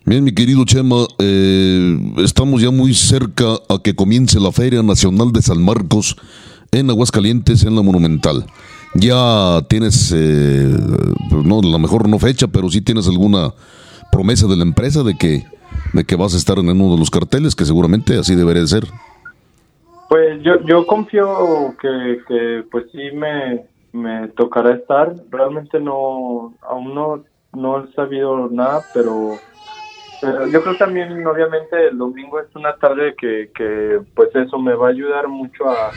Bien, mi querido Chema, eh, estamos ya muy cerca a que comience la Feria Nacional de San Marcos en Aguascalientes, en la Monumental. Ya tienes, eh, pues, no, a lo mejor no fecha, pero sí tienes alguna promesa de la empresa de que, de que vas a estar en uno de los carteles, que seguramente así debería de ser. Pues yo, yo confío que, que pues sí me, me tocará estar. Realmente no, aún no, no he sabido nada, pero, yo creo también, obviamente, el domingo es una tarde que, que pues eso me va a ayudar mucho a,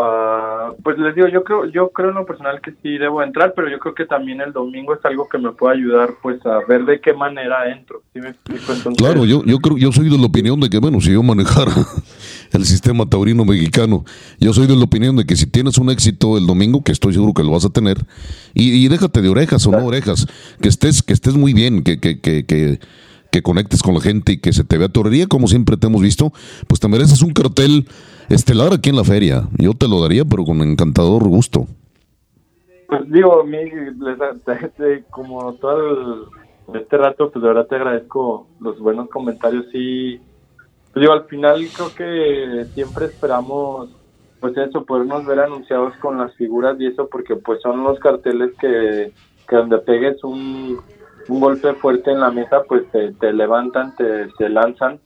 Ah, pues les digo, yo creo, yo creo en lo personal que sí debo entrar, pero yo creo que también el domingo es algo que me puede ayudar, pues, a ver de qué manera entro. claro, yo, yo creo, yo soy de la opinión de que, bueno, si yo manejara el sistema taurino mexicano, yo soy de la opinión de que si tienes un éxito el domingo, que estoy seguro que lo vas a tener, y, déjate de orejas o no orejas, que estés, que estés muy bien, que, que, que, que que conectes con la gente y que se te vea torería como siempre te hemos visto, pues te mereces un cartel estelar aquí en la feria. Yo te lo daría, pero con encantador gusto. Pues digo, mi, como todo este rato, pues de verdad te agradezco los buenos comentarios y pues digo, al final creo que siempre esperamos pues eso, podernos ver anunciados con las figuras y eso porque pues son los carteles que, que donde pegues un un golpe fuerte en la mesa, pues te, levantan, te, se lanzan.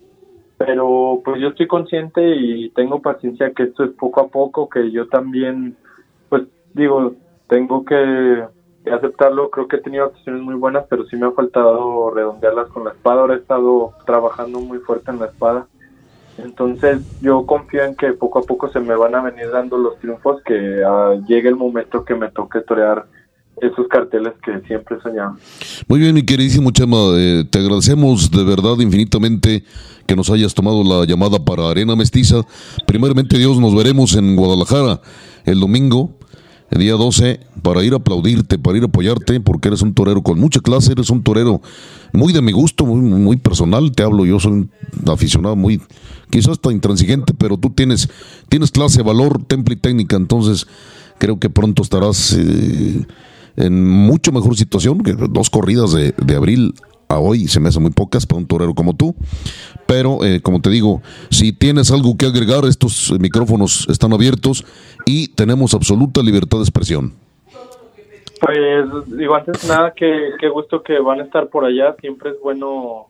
Pero pues yo estoy consciente y tengo paciencia que esto es poco a poco, que yo también, pues digo, tengo que, aceptarlo. Creo que he tenido acciones muy buenas, pero sí me ha faltado redondearlas con la espada. Ahora he estado trabajando muy fuerte en la espada. Entonces yo confío en que poco a poco se me van a venir dando los triunfos, que ah, llegue el momento que me toque torear esos carteles que siempre soñamos. Muy bien, mi queridísimo Chema, eh, te agradecemos de verdad infinitamente que nos hayas tomado la llamada para Arena Mestiza. Primeramente, Dios, nos veremos en Guadalajara el domingo, el día 12, para ir a aplaudirte, para ir a apoyarte, porque eres un torero con mucha clase, eres un torero muy de mi gusto, muy, muy personal, te hablo, yo soy un aficionado muy, quizás hasta intransigente, pero tú tienes, tienes clase, valor, temple y técnica, entonces creo que pronto estarás... Eh, en mucho mejor situación, que dos corridas de, abril hoy se me hacen muy pocas para un torero como tú. Pero, eh, como te digo, si tienes algo que agregar, estos micrófonos están abiertos y tenemos absoluta libertad de expresión. Pues digo, antes nada, que qué gusto que van a estar por allá. Siempre es bueno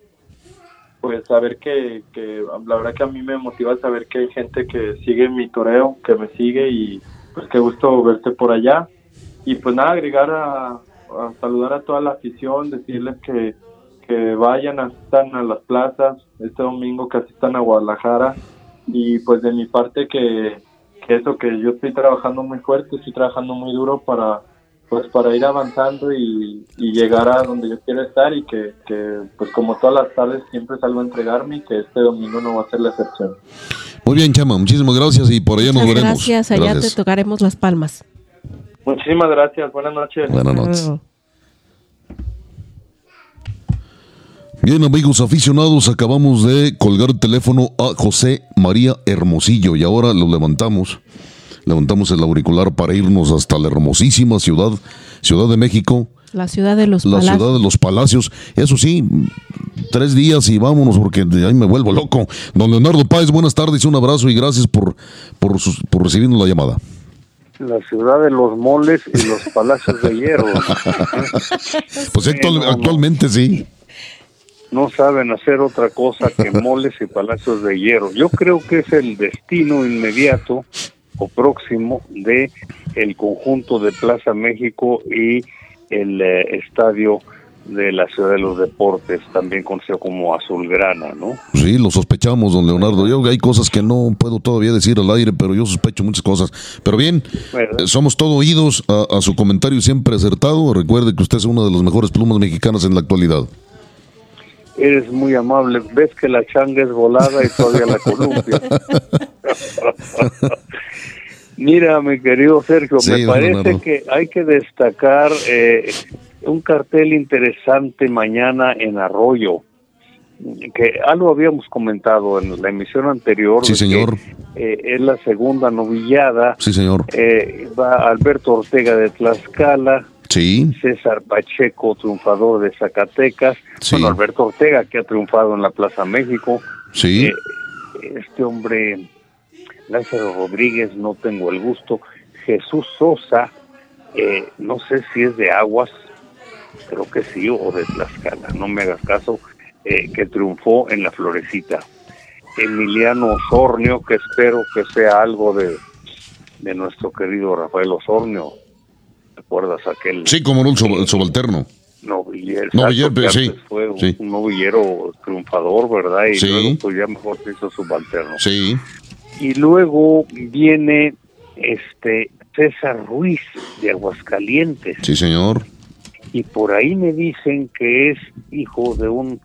pues saber que, que la verdad que a mí me motiva saber que hay gente que sigue mi toreo, que me sigue y pues qué gusto verte por allá y pues nada, agregar a, saludar a toda la afición, decirles que, que vayan, asistan a las plazas este domingo, que asistan a Guadalajara y pues de mi parte que, que eso, que yo estoy trabajando muy fuerte, estoy trabajando muy duro para pues para ir avanzando y, llegar a donde yo quiero estar y que, que, pues como todas las tardes siempre salgo a entregarme y que este domingo no va a ser la excepción. Muy bien, Chama, muchísimas gracias y por allá nos veremos. Gracias, allá te tocaremos las palmas. Muchísimas gracias, buenas noches. Buenas noches. Bien, amigos aficionados, acabamos de colgar el teléfono a José María Hermosillo y ahora lo levantamos. Levantamos el auricular para irnos hasta la hermosísima ciudad, Ciudad de México. La ciudad de los la palacios. La ciudad de los palacios. Eso sí, tres días y vámonos porque ahí me vuelvo loco. Don Leonardo Páez, buenas tardes, un abrazo y gracias por, por, por recibirnos la llamada la ciudad de los moles y los palacios de hierro. pues actualmente sí. No saben hacer otra cosa que moles y palacios de hierro. Yo creo que es el destino inmediato o próximo de el conjunto de Plaza México y el eh, estadio de la Ciudad de los Deportes, también conocido como Azulgrana, ¿no? Sí, lo sospechamos, don Leonardo. Yo hay cosas que no puedo todavía decir al aire, pero yo sospecho muchas cosas. Pero bien, eh, somos todo oídos a, a su comentario siempre acertado. Recuerde que usted es una de las mejores plumas mexicanas en la actualidad. Eres muy amable. Ves que la changa es volada y todavía la columpia. Mira, mi querido Sergio, Sí, me parece que hay que destacar eh, un cartel interesante mañana en Arroyo, que algo habíamos comentado en la emisión anterior. Sí, que, señor. eh, es la segunda novillada. Sí, señor. Eh, va Alberto Ortega de Tlaxcala, Sí, César Pacheco, triunfador de Zacatecas. Sí. Bueno, Alberto Ortega, que ha triunfado en la Plaza México. sí. Eh, este hombre, Lázaro Rodríguez, no tengo el gusto. Jesús Sosa, eh, no sé si es de Aguas, creo que sí, o de Tlaxcala, no me hagas caso, eh, que triunfó en la Florecita. Emiliano Osornio, que espero que sea algo de, de nuestro querido Rafael Osornio. ¿Recuerdas aquel Sí, como el subalterno. novillero? Novillero, sí, Fue un, sí. un novillero triunfador, ¿verdad? Y Sí. luego pues ya mejor se hizo subalterno. Sí, Y luego viene este César Ruiz de Aguascalientes. sí, señor. Y por ahí me dicen que es hijo de un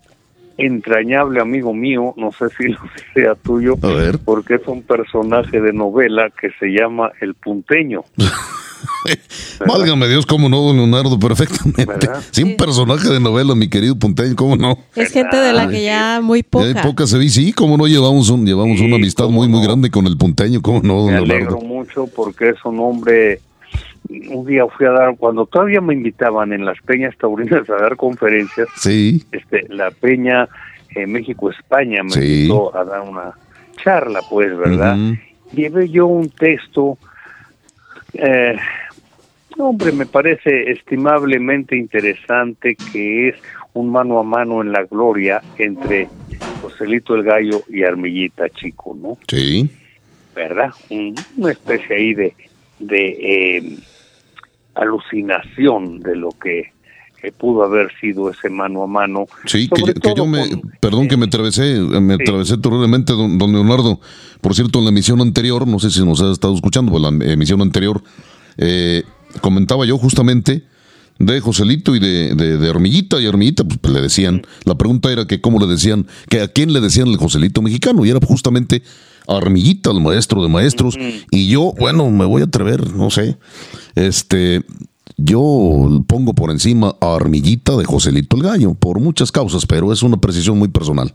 entrañable amigo mío, no sé si lo sea tuyo, A ver. porque es un personaje de novela que se llama El Punteño. Válgame Dios, cómo no, don Leonardo, perfectamente. ¿Verdad? Sí, un personaje de novela, mi querido Punteño, cómo no. Es gente de la que ya muy Ya hay poca. poca se vi, sí, cómo no, llevamos, un, llevamos Sí, una amistad muy, muy no. grande con el Punteño, cómo no, don Me alegro Leonardo. mucho porque es un hombre. Un día fui a dar, cuando todavía me invitaban en las peñas taurinas a dar conferencias, Sí, este, la peña eh, México-España me Sí. invitó a dar una charla, pues, ¿verdad? Ujú. Llevé yo un texto, eh, hombre, me parece estimablemente interesante, que es un mano a mano en la gloria entre Joselito el Gallo y Armillita Chico, ¿no? sí, ¿verdad? Un- una especie ahí de, de eh, alucinación de lo que, que pudo haber sido ese mano a mano. sí, que, yo- que yo todo me, con- perdón que me atravesé, me Sí. atravesé terriblemente, don, don Leonardo. Por cierto, en la emisión anterior, no sé si nos has estado escuchando, pero la emisión anterior, eh, comentaba yo justamente de Joselito y de, de, de Armillita, y Armillita, pues le decían, la pregunta era que cómo le decían, que a quién le decían el Joselito mexicano, y era justamente a Armillita, el maestro de maestros, y yo, bueno, me voy a atrever, no sé, este, yo pongo por encima a Armillita de Joselito el Gallo, por muchas causas, pero es una precisión muy personal.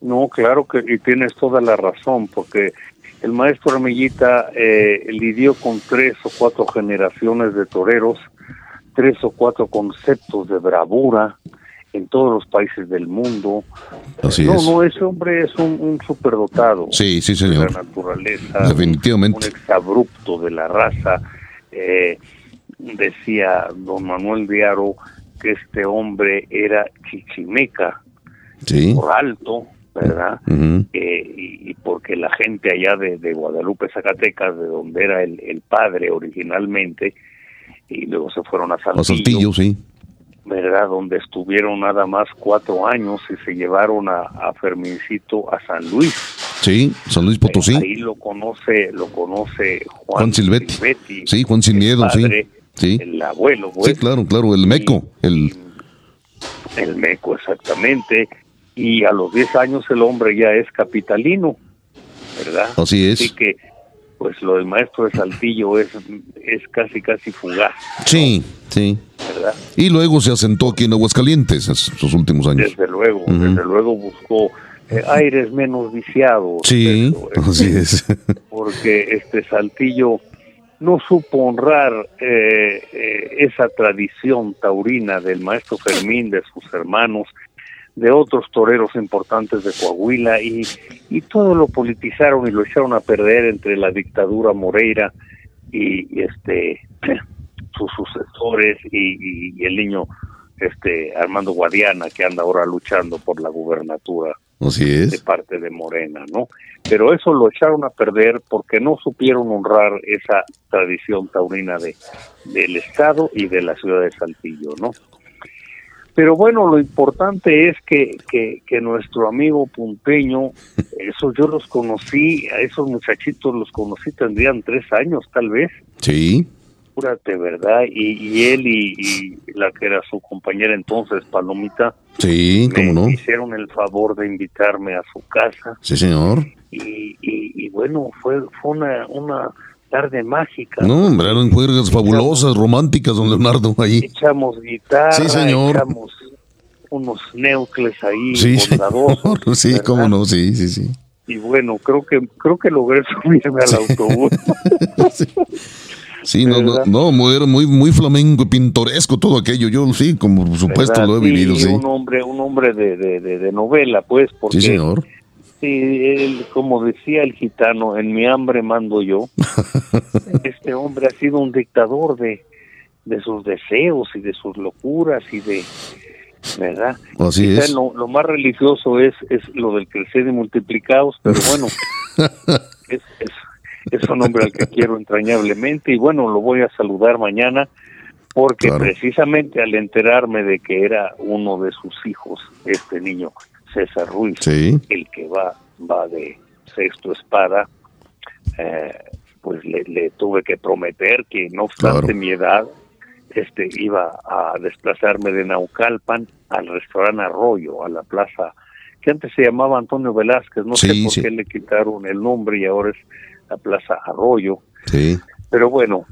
No, claro que y tienes toda la razón, porque el maestro Armillita eh, lidió con tres o cuatro generaciones de toreros, tres o cuatro conceptos de bravura en todos los países del mundo. Así no, es. no, ese hombre es un, un superdotado. Sí, sí, de señor. la naturaleza. Definitivamente. Un exabrupto de la raza. Eh, decía don Manuel Diaro que este hombre era chichimeca Sí. por alto, ¿verdad? Eh, y, y porque la gente allá de, de Guadalupe, Zacatecas, de donde era el, el padre originalmente, y luego se fueron a Saltillo, A Saltillo, sí. ¿verdad? Donde estuvieron nada más cuatro años y se llevaron a, a Fermincito a San Luis. Sí, San Luis Potosí. Ahí lo conoce, lo conoce Juan, Juan Silvetti. Silvetti, Sí, Juan Sin Miedo, padre, Sí. El abuelo, Sí, pues, claro, claro, el meco, el el meco exactamente. Y a los 10 años el hombre ya es capitalino, ¿verdad? así es. Así que, pues lo del maestro de Saltillo es, es casi, casi fugaz, Sí, sí. ¿verdad? Y luego se asentó aquí en Aguascalientes esos últimos años. Desde luego, Ujú. desde luego buscó eh, aires menos viciados. Sí, eh, así es. porque este Saltillo no supo honrar eh, eh, esa tradición taurina del maestro Fermín, de sus hermanos, de otros toreros importantes de Coahuila y, y todo lo politizaron y lo echaron a perder entre la dictadura Moreira y, este sus sucesores y- y el niño este Armando Guadiana que anda ahora luchando por la gubernatura Así de parte de Morena, ¿no? Pero eso lo echaron a perder porque no supieron honrar esa tradición taurina de, del Estado y de la ciudad de Saltillo, ¿no? Pero bueno, lo importante es que, que, que nuestro amigo punteño, eso yo los conocí, a esos muchachitos los conocí, tendrían tres años tal vez, Sí. Júrate, ¿verdad? Y, y él y, y la que era su compañera entonces, Palomita, Sí, me cómo no. hicieron el favor de invitarme a su casa Sí, señor. y, y, y bueno, fue, fue una, una tarde mágica. No, hombre, eran juegas fabulosas, románticas, don Leonardo, ahí. Echamos guitarra, Sí, señor. echamos unos neucles ahí, Sí, bondadosos. Sí, ¿verdad? cómo no, sí, sí, sí. Y bueno, creo que creo que logré subirme al autobús. Sí, no, no, ¿Verdad? no, muy- muy, muy flamenco y pintoresco todo aquello. Yo sí, como por supuesto ¿verdad? lo he Sí, vivido, sí. Un hombre, un hombre de, de, de, de novela, pues, porque Sí, señor. Sí, él, como decía el gitano, en mi hambre mando yo. Este hombre ha sido un dictador de, de sus deseos y de sus locuras y de, ¿verdad? Así Quizá es. Lo, lo más religioso es, es lo del crecer y multiplicados, pero bueno, es, es, es un hombre al que quiero entrañablemente y bueno, lo voy a saludar mañana porque Claro. precisamente al enterarme de que era uno de sus hijos, este niño, César Ruiz, Sí. el que va, va de sexto espada, eh, pues le, le tuve que prometer que no obstante Claro. mi edad, este iba a desplazarme de Naucalpan al restaurante Arroyo, a la plaza que antes se llamaba Antonio Velázquez, no sé por sí. qué le quitaron el nombre y ahora es la plaza Arroyo, Sí. pero bueno,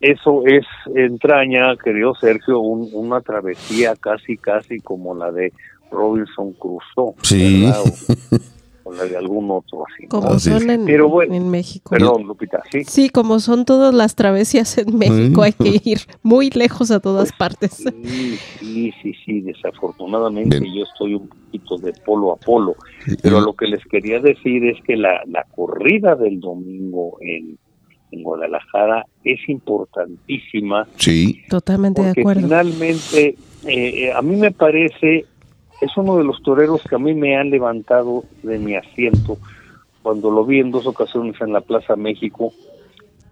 eso es entraña, querido Sergio, un- una travesía casi, casi como la de Robinson Crusoe, Sí. o la de algún otro así. ¿no? Como es. son en, Pero bueno, en México. Perdón, Lupita, sí. Sí, como son todas las travesías en México, hay que ir muy lejos a todas partes. Sí, sí, sí, sí, desafortunadamente Bien. yo estoy un poquito de polo a polo, pero lo que les quería decir es que la, la corrida del domingo en, en Guadalajara es importantísima Sí. Totalmente de acuerdo. finalmente eh, eh, a mí me parece es uno de los toreros que a mí me han levantado de mi asiento cuando lo vi en dos ocasiones en la Plaza México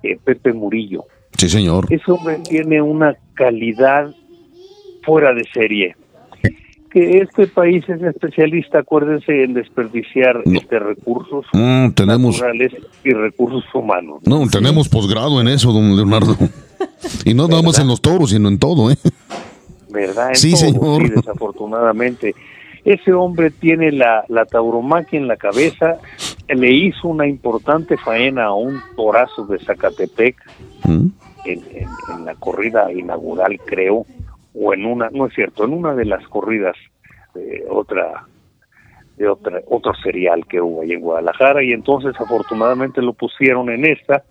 eh, Pepe Murillo Sí, señor. ese hombre tiene una calidad fuera de serie que este país es especialista acuérdense en desperdiciar No. este recursos Mm, tenemos, naturales y recursos humanos no, tenemos posgrado en eso, don Leonardo. Y no nada más en los toros, sino en todo, ¿eh? ¿Verdad? En Sí, todo, señor. sí, desafortunadamente. Ese hombre tiene la, la tauromaquia en la cabeza, le hizo una importante faena a un torazo de Zacatepec Mm. en, en- en la corrida inaugural, creo, o en una, no es cierto, en una de las corridas de otra de otra otro serial que hubo ahí en Guadalajara y entonces afortunadamente lo pusieron en esta.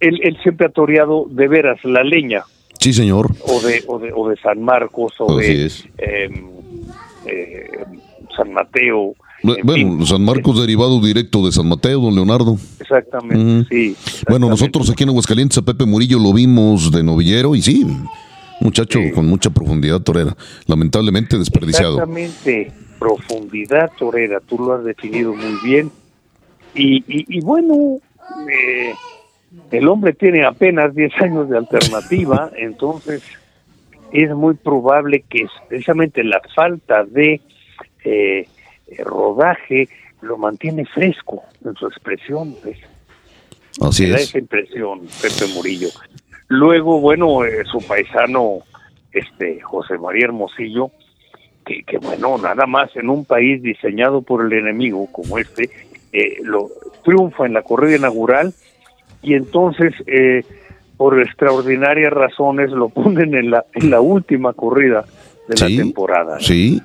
Él, él siempre ha toreado de veras la leña, Sí, señor. o de, o de, o de San Marcos o Así de es. eh, eh, San Mateo. Bu- en Bueno, fin. San Marcos derivado directo de San Mateo, don Leonardo. Exactamente, sí. Bueno, nosotros aquí en Aguascalientes a Pepe Murillo lo vimos de novillero y sí, muchacho Sí. con mucha profundidad torera, lamentablemente desperdiciado. Exactamente, profundidad torera, tú lo has definido muy bien. Y, y, y bueno, eh, el hombre tiene apenas 10 años de alternativa, entonces es muy probable que precisamente la falta de eh, rodaje lo mantiene fresco en su expresión. pues. Así Me da es. esa impresión, Pepe Murillo. Luego, bueno, eh, su paisano, este José María Hermosillo, que, que bueno, nada más en un país diseñado por el enemigo como este, eh, lo triunfa en la corrida inaugural y entonces, eh, por extraordinarias razones, lo ponen en la, en la última corrida de Sí, la temporada. Sí.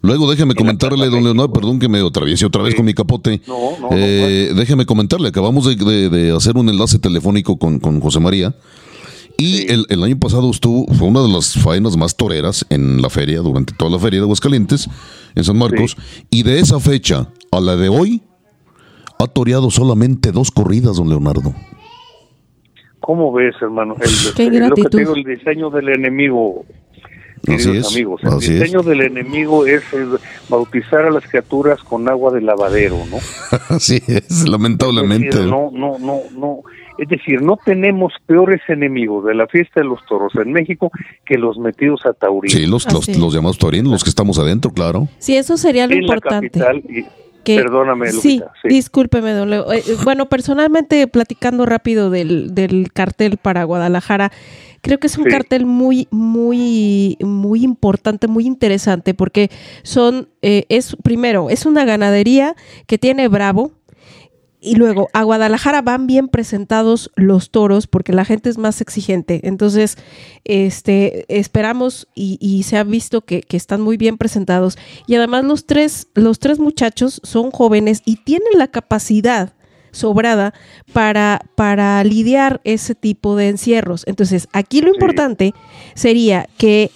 Luego déjeme comentarle, don Leonardo, perdón que me atraviese otra vez Sí. con mi capote. No, no, no, Eh, déjeme comentarle, acabamos de, de- de hacer un enlace telefónico con, con José María. Y Sí. el, el año pasado estuvo, fue una de las faenas más toreras en la feria, durante toda la feria de Aguascalientes, en San Marcos. Y de esa fecha a la de hoy, ha toreado solamente dos corridas, don Leonardo. ¿Cómo ves, hermano? El, Qué el- lo que digo, el diseño del enemigo queridos Así es, amigos. El así es. diseño del enemigo es eh, bautizar a las criaturas con agua de lavadero, ¿no? Así es, lamentablemente. Es decir, no, no, no, no. Es decir, no tenemos peores enemigos de la fiesta de los toros en México que los metidos a Taurín. Sí, los, los, es. los llamados taurinos, los que estamos adentro, claro. Sí, eso sería lo en la importante. capital. y- que- Perdóname, Lupita. Sí, discúlpeme, don Leo. Eh, eh, bueno, personalmente, platicando rápido del, del cartel para Guadalajara, creo que es un Sí. cartel muy, muy, muy importante, muy interesante, porque son, eh, es, primero, es una ganadería que tiene Bravo, y luego a Guadalajara van bien presentados los toros porque la gente es más exigente. Entonces, este, esperamos y, y se ha visto que, que están muy bien presentados. Y además los tres, los tres muchachos son jóvenes y tienen la capacidad sobrada para, para lidiar ese tipo de encierros. Entonces, aquí lo importante sería que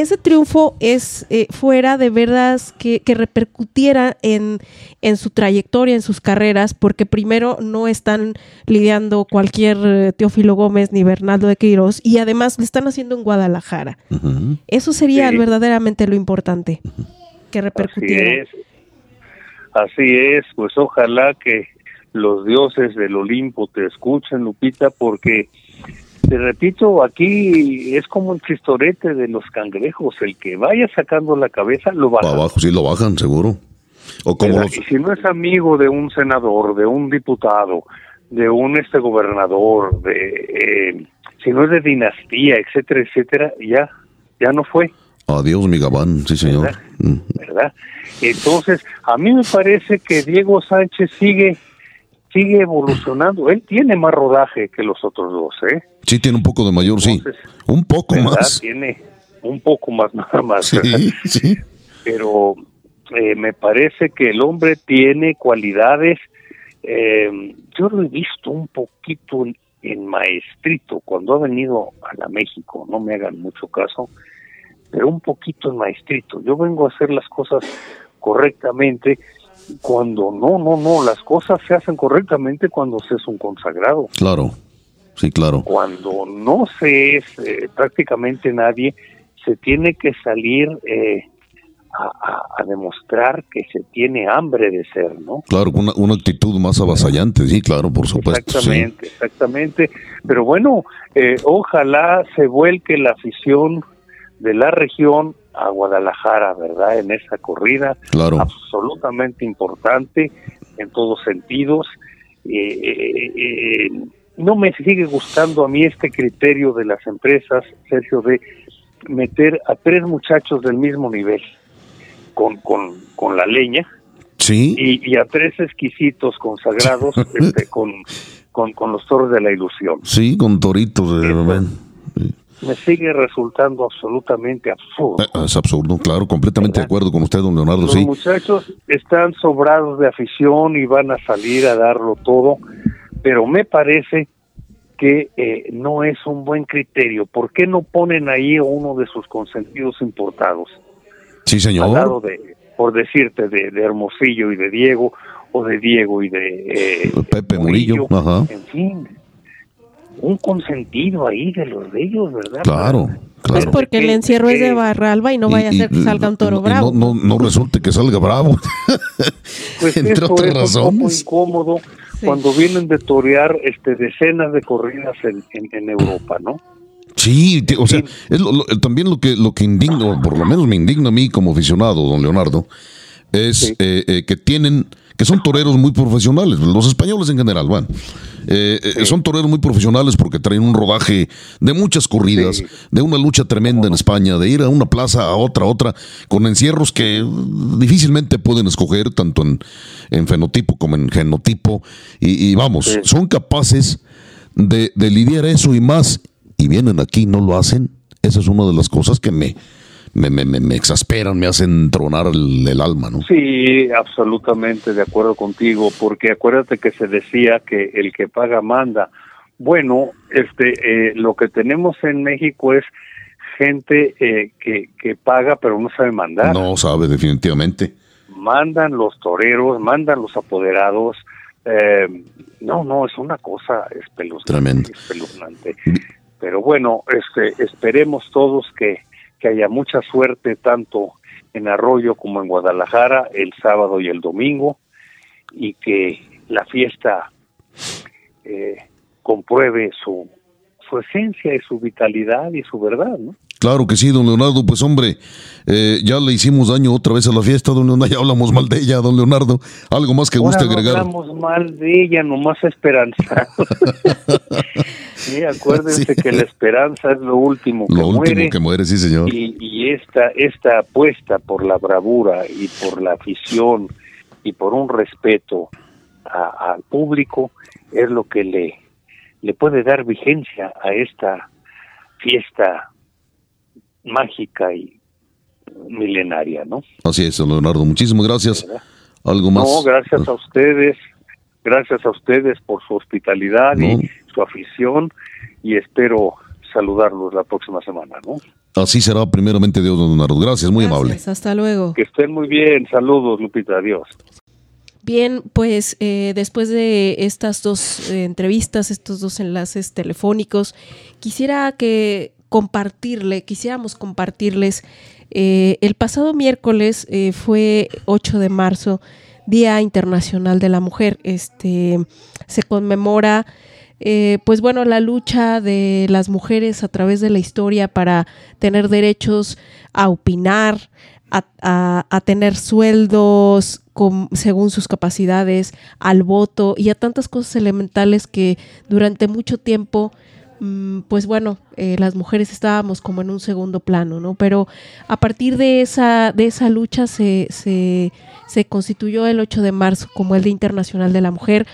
ese triunfo es eh, fuera de verdad que, que repercutiera en, en su trayectoria, en sus carreras, porque primero no están lidiando cualquier eh, Teófilo Gómez ni Bernardo de Queiroz y además lo están haciendo en Guadalajara. Eso sería Sí. verdaderamente lo importante, que así repercutiera. es. Así es, pues ojalá que los dioses del Olimpo te escuchen, Lupita, porque te repito, aquí es como el chistorete de los cangrejos, el que vaya sacando la cabeza lo baja. Para abajo, sí lo bajan, seguro. O como los, Y si no es amigo de un senador, de un diputado, de un este gobernador, de eh, si no es de dinastía, etcétera, etcétera, ya ya no fue, adiós, mi gabán, sí, señor. ¿Verdad? ¿verdad? Entonces, a mí me parece que Diego Sánchez sigue sigue evolucionando. Él tiene más rodaje que los otros dos, ¿eh? Sí, tiene un poco de mayor, sí. Un poco ¿Verdad? más. Tiene un poco más nada más. Sí, ¿verdad? sí. pero eh, me parece que el hombre tiene cualidades. eh, yo lo he visto un poquito en, en maestrito cuando ha venido a la México, no me hagan mucho caso, pero un poquito en maestrito. Yo vengo a hacer las cosas correctamente cuando no, no, no, las cosas se hacen correctamente cuando se es un consagrado Claro. Sí, claro. cuando no se es eh, prácticamente nadie, se tiene que salir eh, a, a- a demostrar que se tiene hambre de ser, ¿no? Claro, una, una actitud más avasallante, sí, claro, por supuesto. Sí. Exactamente, exactamente. Pero bueno, eh, ojalá se vuelque la afición de la región a Guadalajara, ¿verdad? En esa corrida Claro. absolutamente importante en todos sentidos. Eh, eh, eh, no me sigue gustando a mí este criterio de las empresas, Sergio, de meter a tres muchachos del mismo nivel con, con, con la leña Sí, y, y a tres exquisitos consagrados este, con, con, con los toros de la ilusión. sí, con toritos. de-. Me sigue resultando absolutamente absurdo. Eh, Es absurdo, claro, completamente de acuerdo con usted, don Leonardo, Los sí. muchachos están sobrados de afición y van a salir a darlo todo, pero me parece que eh, no es un buen criterio. ¿Por qué no ponen ahí uno de sus consentidos importados? Sí, Al lado señor. de, por decirte, de, de Hermosillo y de Diego, o de Diego y de eh, Pepe Murillo, ajá. En fin, un consentido ahí de los de ellos, ¿verdad? Claro, Pues claro. porque el encierro es de Barralba y no vaya a ser que salga un toro bravo. No, no, no resulte que salga bravo. Pues Entre eso otras es un poco razones. incómodo Sí. cuando vienen de torear este, decenas de corridas en, en, en Europa, ¿no? Sí, o sea, es lo- lo- también lo que lo que indigna, o por lo menos me indigna a mí como aficionado, don Leonardo, es Sí. eh, eh, que tienen, que son toreros muy profesionales, los españoles en general, bueno, eh, eh, son toreros muy profesionales porque traen un rodaje de muchas corridas, Sí. de una lucha tremenda en España, de ir a una plaza a otra, a otra, con encierros que difícilmente pueden escoger, tanto en, en fenotipo como en genotipo, y, y vamos, Sí. son capaces de, de lidiar eso y más, y vienen aquí y no lo hacen, esa es una de las cosas que me, me, me, me- exasperan, me hacen tronar el, el alma, ¿no? Sí, absolutamente de acuerdo contigo, porque acuérdate que se decía que el que paga manda. Bueno, este, eh, lo que tenemos en México es gente eh, que, que paga pero no sabe mandar. No sabe definitivamente. mandan los toreros, mandan los apoderados. eh, no, no, es una cosa espeluznante. Tremendo. espeluznante. Pero bueno, este, esperemos todos que, que haya mucha suerte tanto en Arroyo como en Guadalajara el sábado y el domingo y que la fiesta eh, compruebe su, su esencia y su vitalidad y su verdad, ¿no? Claro que sí, don Leonardo. Pues hombre, eh, ya le hicimos daño otra vez a la fiesta, don Leonardo. Ya hablamos mal de ella, don Leonardo. ¿Algo más que guste Ahora no agregar? hablamos mal de ella, nomás esperanza. sí, acuérdense Sí. que la esperanza es lo último que Lo último muere. que muere, sí, señor. y, y esta esta apuesta por la bravura y por la afición y por un respeto a- al público es lo que le le puede dar vigencia a esta fiesta mágica y milenaria, ¿no? Así es, Leonardo. Muchísimas gracias. ¿Verdad? ¿Algo más? No, gracias a ustedes, gracias a ustedes por su hospitalidad No. y su afición y espero saludarlos la próxima semana, ¿no? Así será primeramente Dios, don Leonardo. Gracias, muy amable. Hasta luego. Que estén muy bien, saludos Lupita, adiós. Bien, pues eh, después de estas dos eh, entrevistas, estos dos enlaces telefónicos, quisiera que compartirle, quisiéramos compartirles, eh, el pasado miércoles eh, fue 8 de marzo, Día Internacional de la Mujer. Este se conmemora eh, pues bueno, la lucha de las mujeres a través de la historia para tener derechos a opinar, a, a- a tener sueldos con- según sus capacidades, al voto y a tantas cosas elementales que durante mucho tiempo, pues bueno, eh, las mujeres estábamos como en un segundo plano, ¿no? Pero a partir de esa, de esa lucha se, se, constituyó el 8 de marzo como el Día Internacional de la Mujer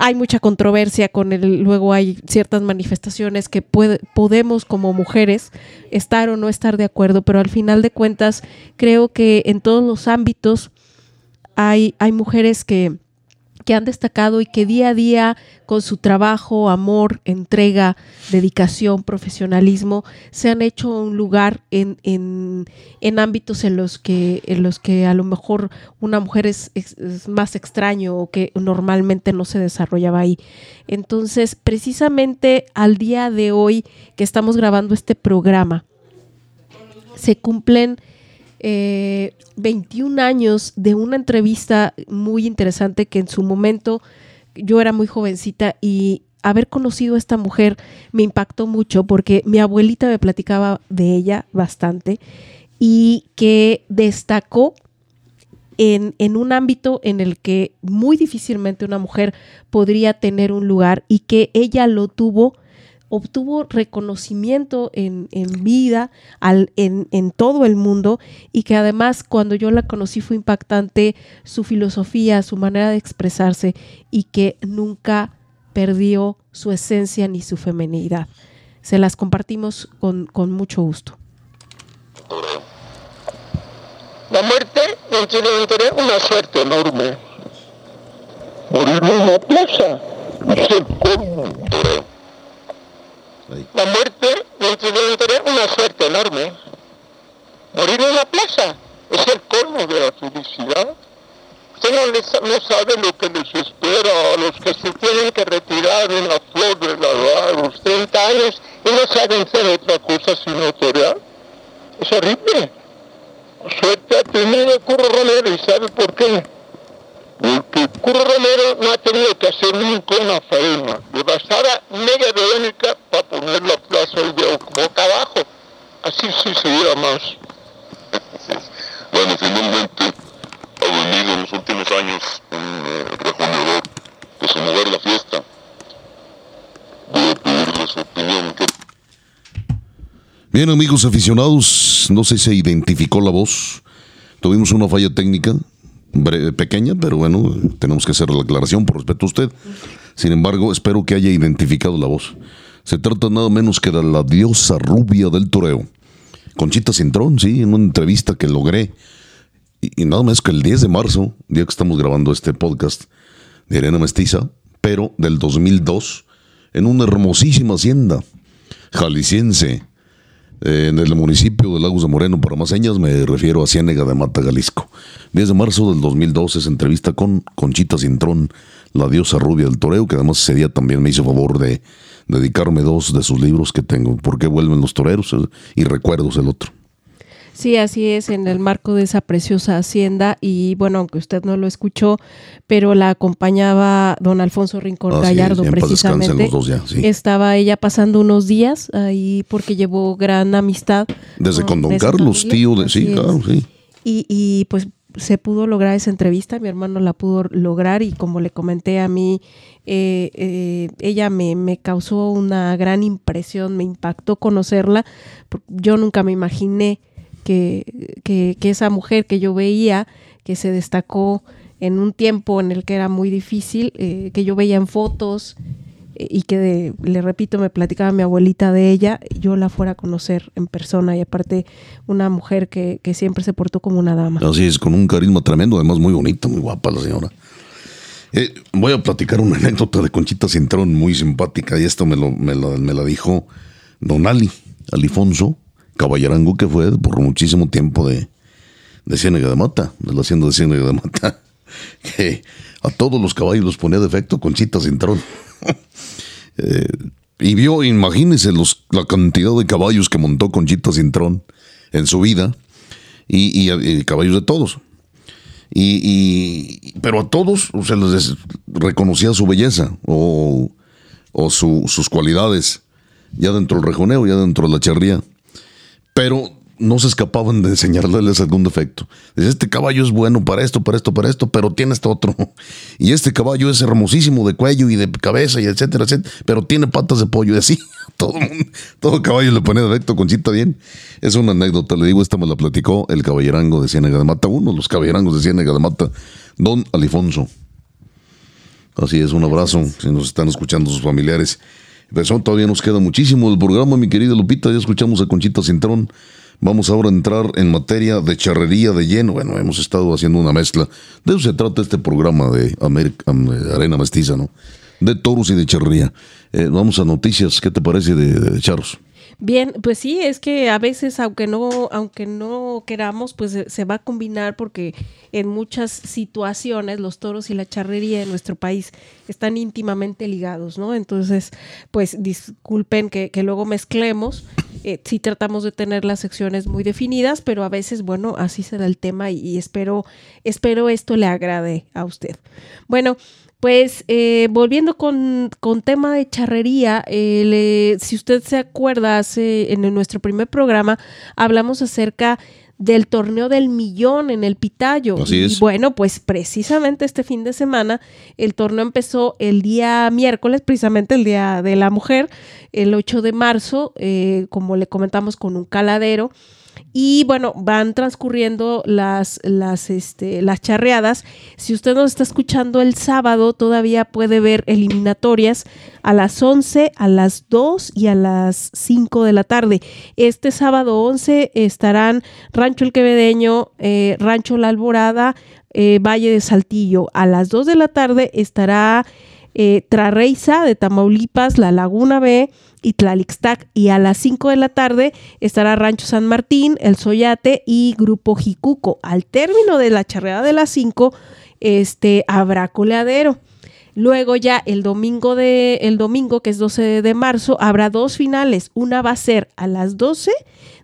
hay mucha controversia con el, luego hay ciertas manifestaciones que podemos como mujeres estar o no estar de acuerdo, pero al final de cuentas creo que en todos los ámbitos hay, hay mujeres que, que han destacado y que día a día con su trabajo, amor, entrega, dedicación, profesionalismo, se han hecho un lugar en, en, en ámbitos en los que, en los que a lo mejor una mujer es, más extraño o que normalmente no se desarrollaba ahí. Entonces, precisamente al día de hoy que estamos grabando este programa, se cumplen eh, 21 años de una entrevista muy interesante que en su momento yo era muy jovencita y haber conocido a esta mujer me impactó mucho porque mi abuelita me platicaba de ella bastante y que destacó en, en un ámbito en el que muy difícilmente una mujer podría tener un lugar y que ella lo tuvo, obtuvo reconocimiento en, en vida, al, en, en todo el mundo y que además cuando yo la conocí fue impactante su filosofía, su manera de expresarse y que nunca perdió su esencia ni su femenidad. Se las compartimos con, con mucho gusto. La muerte tener una suerte enorme. Morir en una plaza. La muerte tiene tener una suerte enorme. Morir en una plaza es el colmo de la felicidad. Usted no, le sa- no sabe lo que les espera a los que se tienen que retirar en la flor de la edad, los 30 años, y no saben hacer otra cosa sino torear. Es horrible. Suerte ha tenido Curro Romero y ¿sabe por qué? Porque Curro Romero no ha tenido que hacer nunca una faena. Le bastaba media verónica para poner la plaza de boca abajo. Así sí se iba más. Bueno, finalmente ha venido en los últimos años un eh, rejoneador que se mover la fiesta. Voy a pedirle su opinión. ¿Qué Bien, amigos aficionados, no sé si se identificó la voz. Tuvimos una falla técnica pequeña, pero bueno, tenemos que hacer la aclaración por respeto a usted. Sin embargo, espero que haya identificado la voz. Se trata nada menos que de la diosa rubia del toreo. Conchita Cintrón, sí, en una entrevista que logré. Y, y nada más que el 10 de marzo, día que estamos grabando este podcast de Arena Mestiza, pero del 2002, en una hermosísima hacienda jalisciense eh, en el municipio de Lagos de Moreno, para más señas, me refiero a Ciénega de Mata, Jalisco. 10 de marzo del 2012 esa entrevista con Conchita Cintrón, la diosa rubia del toreo, que además ese día también me hizo favor de dedicarme dos de sus libros que tengo, ¿Por qué vuelven los toreros? y Recuerdos, el otro. Sí, así es, en el marco de esa preciosa hacienda y bueno, aunque usted no lo escuchó, pero la acompañaba don Alfonso Rincón es, Gallardo precisamente. los dos ya, sí. Estaba ella pasando unos días ahí porque llevó gran amistad. Desde con don Carlos, familia. tío de... Sí, claro, sí. Y, y, pues se pudo lograr esa entrevista, mi hermano la pudo lograr y como le comenté a mí, eh, eh, ella me, me causó una gran impresión, me impactó conocerla, porque yo nunca me imaginé que, que, que esa mujer que yo veía, que se destacó en un tiempo en el que era muy difícil, eh, que yo veía en fotos eh, y que, le repito, me platicaba mi abuelita de ella, yo la fuera a conocer en persona y aparte una mujer que, que siempre se portó como una dama. Así es, con un carisma tremendo, además muy bonita, muy guapa la señora. Eh, voy a platicar una anécdota de Conchita Cintrón muy simpática y esto me, lo- me la, me la dijo don Ali, Alifonso Caballerango, que fue por muchísimo tiempo de, de de Mata, de la hacienda de Ciénega de Mata, que a todos los caballos los ponía defecto Conchita Cintrón. Eh, y vio, imagínense los, la cantidad de caballos que montó Conchita Cintrón en su vida y, caballos de todos. Y, pero a todos se les reconocía su belleza o, o su- sus cualidades ya dentro del rejoneo, ya dentro de la charría. Pero no se escapaban de señalarles algún defecto. Este caballo es bueno para esto, para esto, para esto, pero tiene este otro. Y este caballo es hermosísimo de cuello y de cabeza y etcétera, etcétera, pero tiene patas de pollo y así. Todo, todo caballo le pone defecto, Conchita bien. Es una anécdota, le digo, esta me la platicó el caballerango de Ciénaga de Mata, uno de los caballerangos de Ciénaga de Mata, don Alifonso. Así es, un abrazo, si nos están escuchando sus familiares. Aún todavía nos queda muchísimo del programa, mi querida Lupita, ya escuchamos a Conchita Cintrón. Vamos ahora a entrar en materia de charrería de lleno. Bueno, hemos estado haciendo una mezcla. De eso se trata este programa de Arena Mestiza, ¿no? De toros y de charrería. Eh, vamos a noticias, ¿qué te parece de, de charros? Bien, pues sí, es que a veces, aunque no, aunque no queramos, pues se, se va a combinar porque en muchas situaciones los toros y la charrería en nuestro país están íntimamente ligados, ¿no? Entonces, pues disculpen que, que luego mezclemos. Eh, sí tratamos de tener las secciones muy definidas, pero a veces, bueno, así se da el tema y, y espero, espero esto le agrade a usted. Bueno, pues eh, volviendo con, con tema de charrería, eh, le- si usted se acuerda, hace, en nuestro primer programa hablamos acerca del torneo del millón en el Pitayo. Así y es. bueno, pues precisamente este fin de semana el torneo empezó el día miércoles, precisamente el día de la mujer, el 8 de marzo, eh, como le comentamos, con un caladero. Y bueno, van transcurriendo las, las, este, las charreadas. Si usted nos está escuchando el sábado, todavía puede ver eliminatorias a las 11, a las 2 y a las 5 de la tarde. Este sábado 11 estarán Rancho El Quevedeño, eh, Rancho La Alborada, eh, Valle de Saltillo. A las 2 de la tarde estará eh, Trarreiza de Tamaulipas, La Laguna B y Tlalixtac. Y a las 5 de la tarde estará Rancho San Martín, El Soyate y Grupo Jicuco. Al término de la charreada de las 5, este, habrá coleadero. Luego ya el domingo de el domingo que es 12 de marzo habrá dos finales, una va a ser a las 12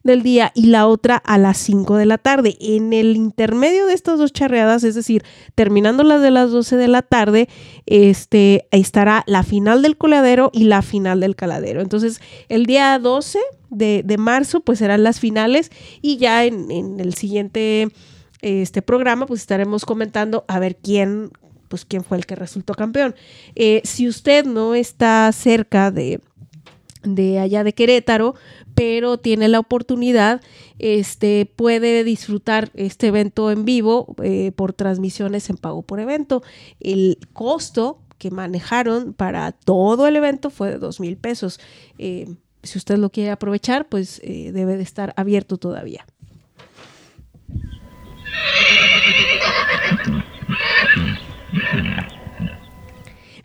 del día y la otra a las 5 de la tarde. En el intermedio de estas dos charreadas, es decir, terminando las de las 12 de la tarde, este estará la final del coladero y la final del caladero. Entonces, el día 12 de, de marzo pues serán las finales y ya en, en el siguiente este programa pues estaremos comentando a ver quién pues quién fue el que resultó campeón. Eh, si usted no está cerca de, de allá de Querétaro, pero tiene la oportunidad, este puede disfrutar este evento en vivo eh, por transmisiones en pago por evento. El costo que manejaron para todo el evento fue de dos mil pesos. Eh, si usted lo quiere aprovechar, pues debe de estar abierto todavía.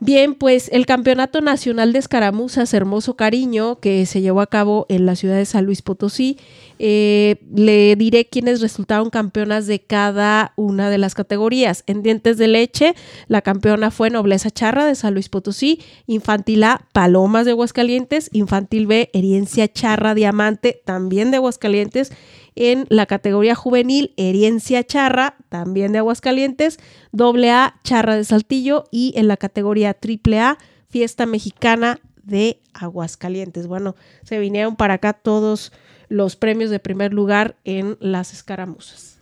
Bien, pues el Campeonato Nacional de Escaramuzas Hermoso Cariño, que se llevó a cabo en la ciudad de San Luis Potosí, eh, le diré quiénes resultaron campeonas de cada una de las categorías. En dientes de leche, la campeona fue Nobleza Charra de San Luis Potosí, Infantil A, Palomas de Aguascalientes, Infantil B, Herencia Charra Diamante, también de Aguascalientes, En la categoría juvenil, Herencia Charra, también de Aguascalientes, AA Charra de Saltillo y en la categoría AAA, Fiesta Mexicana de Aguascalientes. Bueno, se vinieron para acá todos los premios de primer lugar en las escaramuzas.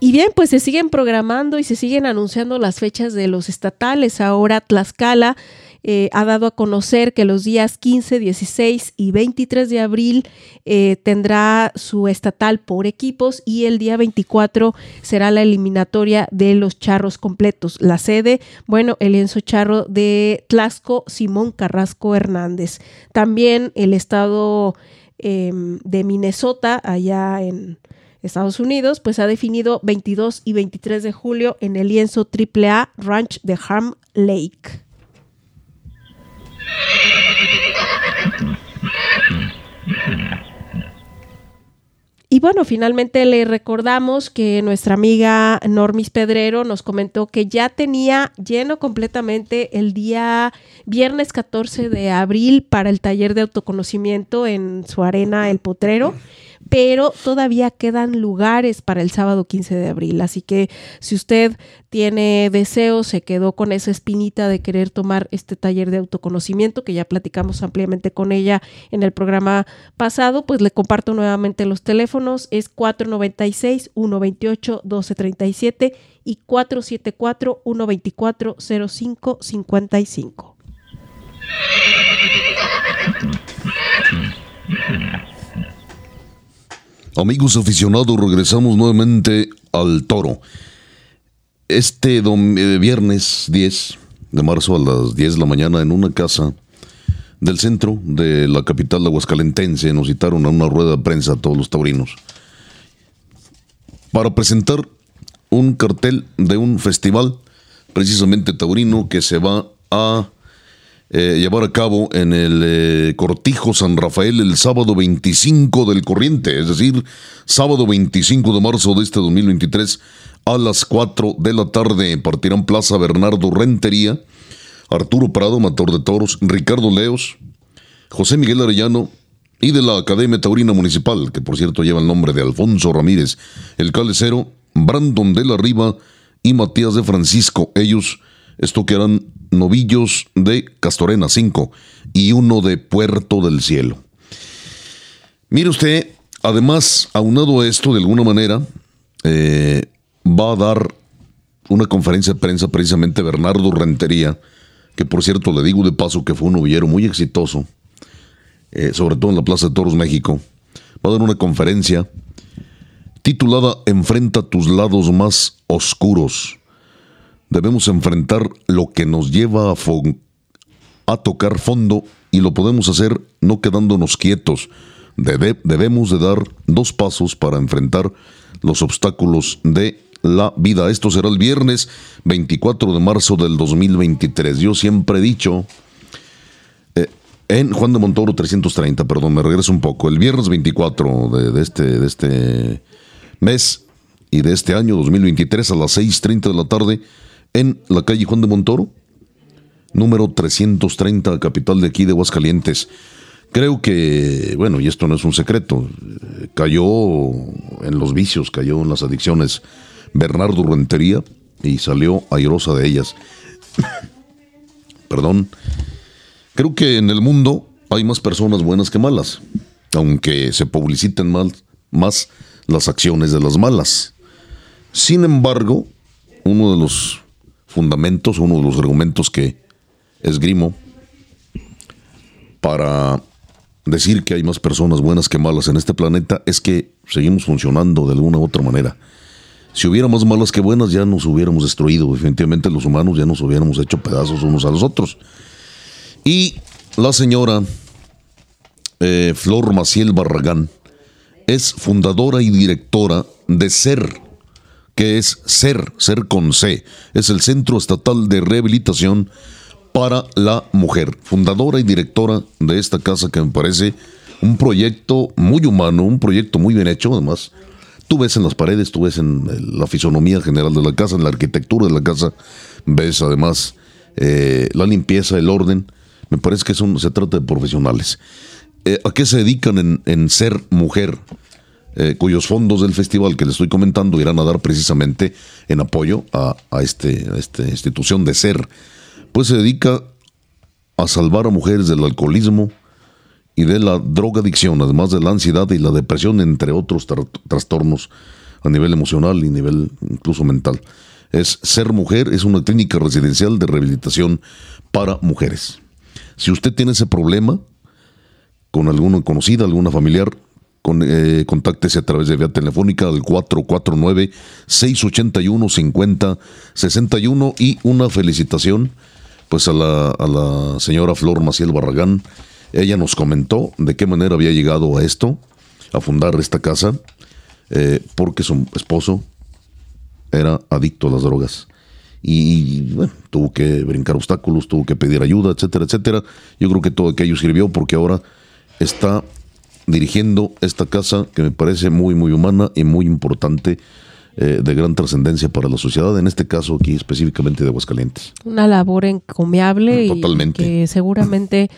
Y bien, pues se siguen programando y se siguen anunciando las fechas de los estatales. Ahora Tlaxcala eh, ha dado a conocer que los días 15, 16 y 23 de abril eh, tendrá su estatal por equipos y el día 24 será la eliminatoria de los charros completos. La sede, bueno, el lienzo charro de Tlaxco, Simón Carrasco Hernández. También el estado em, de Minnesota, allá en Estados Unidos, pues ha definido 22 y 23 de julio en el lienzo AAA Ranch de Ham Lake. Y bueno, finalmente le recordamos que nuestra amiga Normis Pedrero nos comentó que ya tenía lleno completamente el día viernes 14 de abril para el taller de autoconocimiento en su arena El Potrero pero todavía quedan lugares para el sábado 15 de abril. Así que si usted tiene deseo, se quedó con esa espinita de querer tomar este taller de autoconocimiento, que ya platicamos ampliamente con ella en el programa pasado, pues le comparto nuevamente los teléfonos. Es 496-128-1237 y 474-124-0555. Amigos aficionados, regresamos nuevamente al toro. Este eh, viernes 10 de marzo a las 10 de la mañana en una casa del centro de la capital aguascalentense nos citaron a una rueda de prensa todos los taurinos para presentar un cartel de un festival precisamente taurino que se va a eh, llevar a cabo en el eh, Cortijo San Rafael el sábado 25 del corriente, es decir, sábado 25 de marzo de este 2023 a las 4 de la tarde. Partirán Plaza Bernardo Rentería, Arturo Prado, Mator de Toros, Ricardo Leos, José Miguel Arellano y de la Academia Taurina Municipal, que por cierto lleva el nombre de Alfonso Ramírez, el calecero, Brandon de la Riva y Matías de Francisco. Ellos esto que eran novillos de Castorena 5 y uno de Puerto del Cielo. Mire usted, además, aunado esto, de alguna manera, eh, va a dar una conferencia de prensa precisamente Bernardo Rentería, que por cierto le digo de paso que fue un novillero muy exitoso, eh, sobre todo en la Plaza de Toros México. Va a dar una conferencia titulada Enfrenta tus lados más oscuros debemos enfrentar lo que nos lleva a, tocar fondo y lo podemos hacer no quedándonos quietos. debemos de dar dos pasos para enfrentar los obstáculos de la vida. Esto será el viernes 24 de marzo del 2023. Yo siempre he dicho, eh, en Juan de Montoro 330, perdón, me regreso un poco, el viernes 24 de, de, este, de este mes y de este año 2023 a las 6.30 de la tarde, en la calle Juan de Montoro, número 330, capital de aquí de Aguascalientes. Creo que, bueno, y esto no es un secreto, cayó en los vicios, cayó en las adicciones Bernardo Rentería y salió airosa de ellas. Perdón. Creo que en el mundo hay más personas buenas que malas, aunque se publiciten mal, más las acciones de las malas. Sin embargo, uno de los fundamentos, uno de los argumentos que esgrimo para decir que hay más personas buenas que malas en este planeta es que seguimos funcionando de alguna u otra manera. Si hubiera más malas que buenas, ya nos hubiéramos destruido. Definitivamente los humanos ya nos hubiéramos hecho pedazos unos a los otros. Y la señora eh, Flor Maciel Barragán es fundadora y directora de SER, que es CER, CER con C, es el Centro Estatal de Rehabilitación para la Mujer, fundadora y directora de esta casa que me parece un proyecto muy humano, un proyecto muy bien hecho, además. Tú ves en las paredes, tú ves en la fisonomía general de la casa, en la arquitectura de la casa, ves además eh, la limpieza, el orden. Me parece que son, se trata de profesionales. Eh, ¿A qué se dedican en, en ser mujer? Eh, cuyos fondos del festival que les estoy comentando irán a dar precisamente en apoyo a, a este, esta institución de ser. Pues se dedica a salvar a mujeres del alcoholismo y de la drogadicción, además de la ansiedad y la depresión, entre otros tra- trastornos a nivel emocional y nivel incluso mental. Es Ser Mujer, es una clínica residencial de rehabilitación para mujeres. Si usted tiene ese problema con alguna conocida, alguna familiar, con, eh, contáctese a través de vía telefónica al 449-681-5061 y una felicitación pues a la, a la señora Flor Maciel Barragán. Ella nos comentó de qué manera había llegado a esto, a fundar esta casa, eh, porque su esposo era adicto a las drogas. Y bueno, tuvo que brincar obstáculos, tuvo que pedir ayuda, etcétera, etcétera. Yo creo que todo aquello sirvió porque ahora está dirigiendo esta casa que me parece muy, muy humana y muy importante, eh, de gran trascendencia para la sociedad, en este caso aquí específicamente de Aguascalientes. Una labor encomiable y Totalmente. que seguramente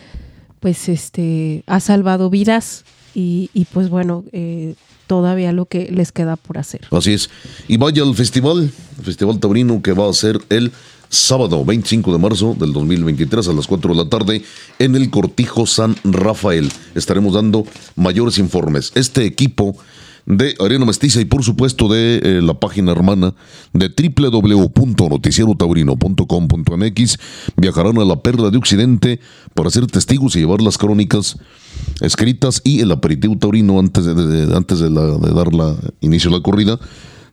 pues este ha salvado vidas y, y, pues bueno, eh, todavía lo que les queda por hacer. Así es. Y vaya al festival, el Festival Taurino que va a ser el sábado 25 de marzo del 2023 a las 4 de la tarde en el Cortijo San Rafael. Estaremos dando mayores informes. Este equipo de Arena Mestiza y por supuesto de eh, la página hermana de www.noticierotaurino.com.mx viajarán a la Perla de Occidente para ser testigos y llevar las crónicas escritas y el aperitivo taurino antes de, antes de, la- dar la inicio a la corrida